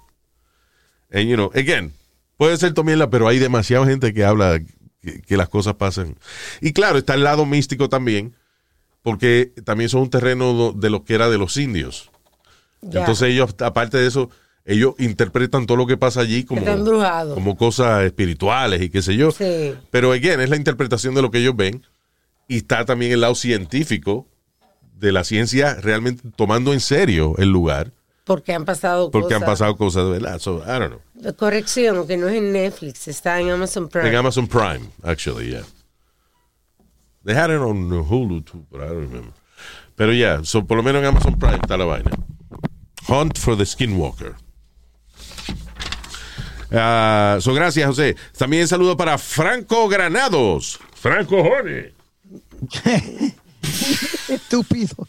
And, you know, again, puede ser Tomiela, pero hay demasiada gente que habla que, que las cosas pasan. Y claro, está el lado místico también, porque también son un terreno de lo que era de los indios. Entonces ellos, aparte de eso, ellos interpretan todo lo que pasa allí como, como cosas espirituales y qué sé yo. Sí. Pero, again, es la interpretación de lo que ellos ven. Y está también el lado científico de la ciencia realmente tomando en serio el lugar. Porque han pasado Porque cosas. han pasado cosas verdad. So, I don't know. Corrección, que no es en Netflix, está en Amazon Prime. En Amazon Prime, actually, yeah. They had it on Hulu too, but I don't remember. Pero ya, so por lo menos en Amazon Prime está la vaina. Hunt for the Skinwalker. Ah, so gracias, José. También saludo para Franco Granados. Franco Jone. Estúpido.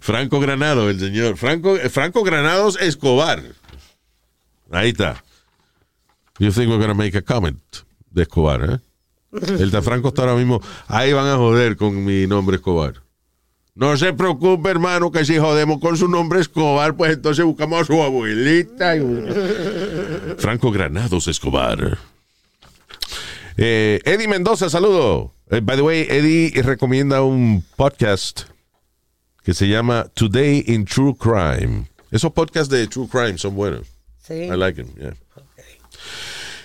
Franco Granado, el señor. Franco, eh, Franco Granados Escobar. Ahí está. You think we're gonna make a comment de Escobar, eh? El de Franco está ahora mismo. Ahí van a joder con mi nombre Escobar. No se preocupe, hermano, que si jodemos con su nombre Escobar, pues entonces buscamos a su abuelita. y- Franco Granados Escobar. Eh, Eddie Mendoza, saludo. Eh, by the way, Eddie recomienda un podcast que se llama Today in True Crime. Esos podcasts de True Crime son buenos. Sí. I like them, yeah.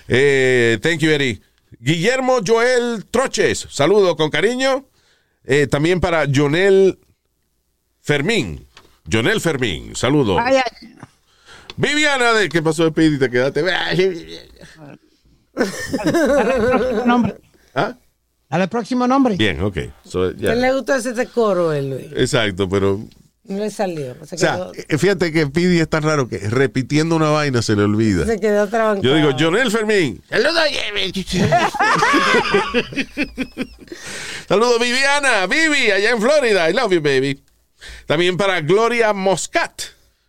Eh, thank you, Eddie. Guillermo Joel Troches, saludo con cariño. Eh, también para Jonel Fermín. Jonel Fermín, saludo. Ay, ay. Viviana, de ¿qué pasó, Speedy? Te quedaste. nombre. ¿Ah? Al próximo nombre. Bien, ok. So. ¿Qué le gustó ese coro, él, Luis? Exacto, pero. No le salió. Se O sea, quedó, eh, fíjate que Speedy es tan raro que repitiendo una vaina se le olvida. se quedó trabancado. Yo digo, Jonel Fermín. Saludos, Saludos, Viviana. Vivi, allá en Florida. I love you, baby. También para Gloria Moscat.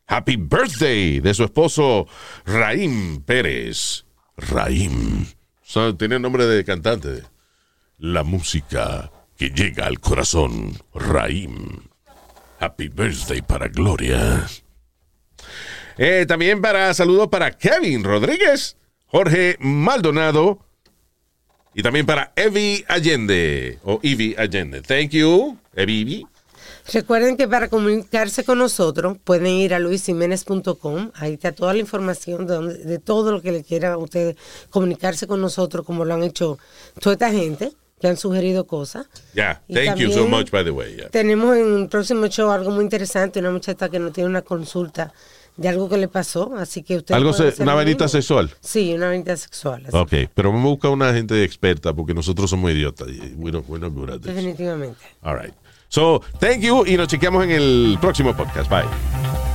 Happy birthday de su esposo Raim Pérez. Raim. So, tiene nombre de cantante. La música que llega al corazón. Raim. Happy birthday para Gloria. Eh, también para saludos para Kevin Rodríguez, Jorge Maldonado y también para Evi Allende o Evi Allende. Thank you, Evi. Recuerden que para comunicarse con nosotros pueden ir a luisiménez.com. Ahí está toda la información de, donde- de todo lo que le quieran a ustedes comunicarse con nosotros, como lo han hecho toda esta gente que han sugerido cosas. Yeah, thank you so much, by the way. yeah. Tenemos en un próximo show algo muy interesante, una muchacha que nos tiene una consulta de algo que le pasó, así que usted Algo se- una venita sexual. Sí, una venita sexual, así, Ok, pero me busca una gente experta porque nosotros somos idiotas. y We don't, we're not good at this. definitivamente. All right. So, thank you y nos chequeamos en el próximo podcast. Bye.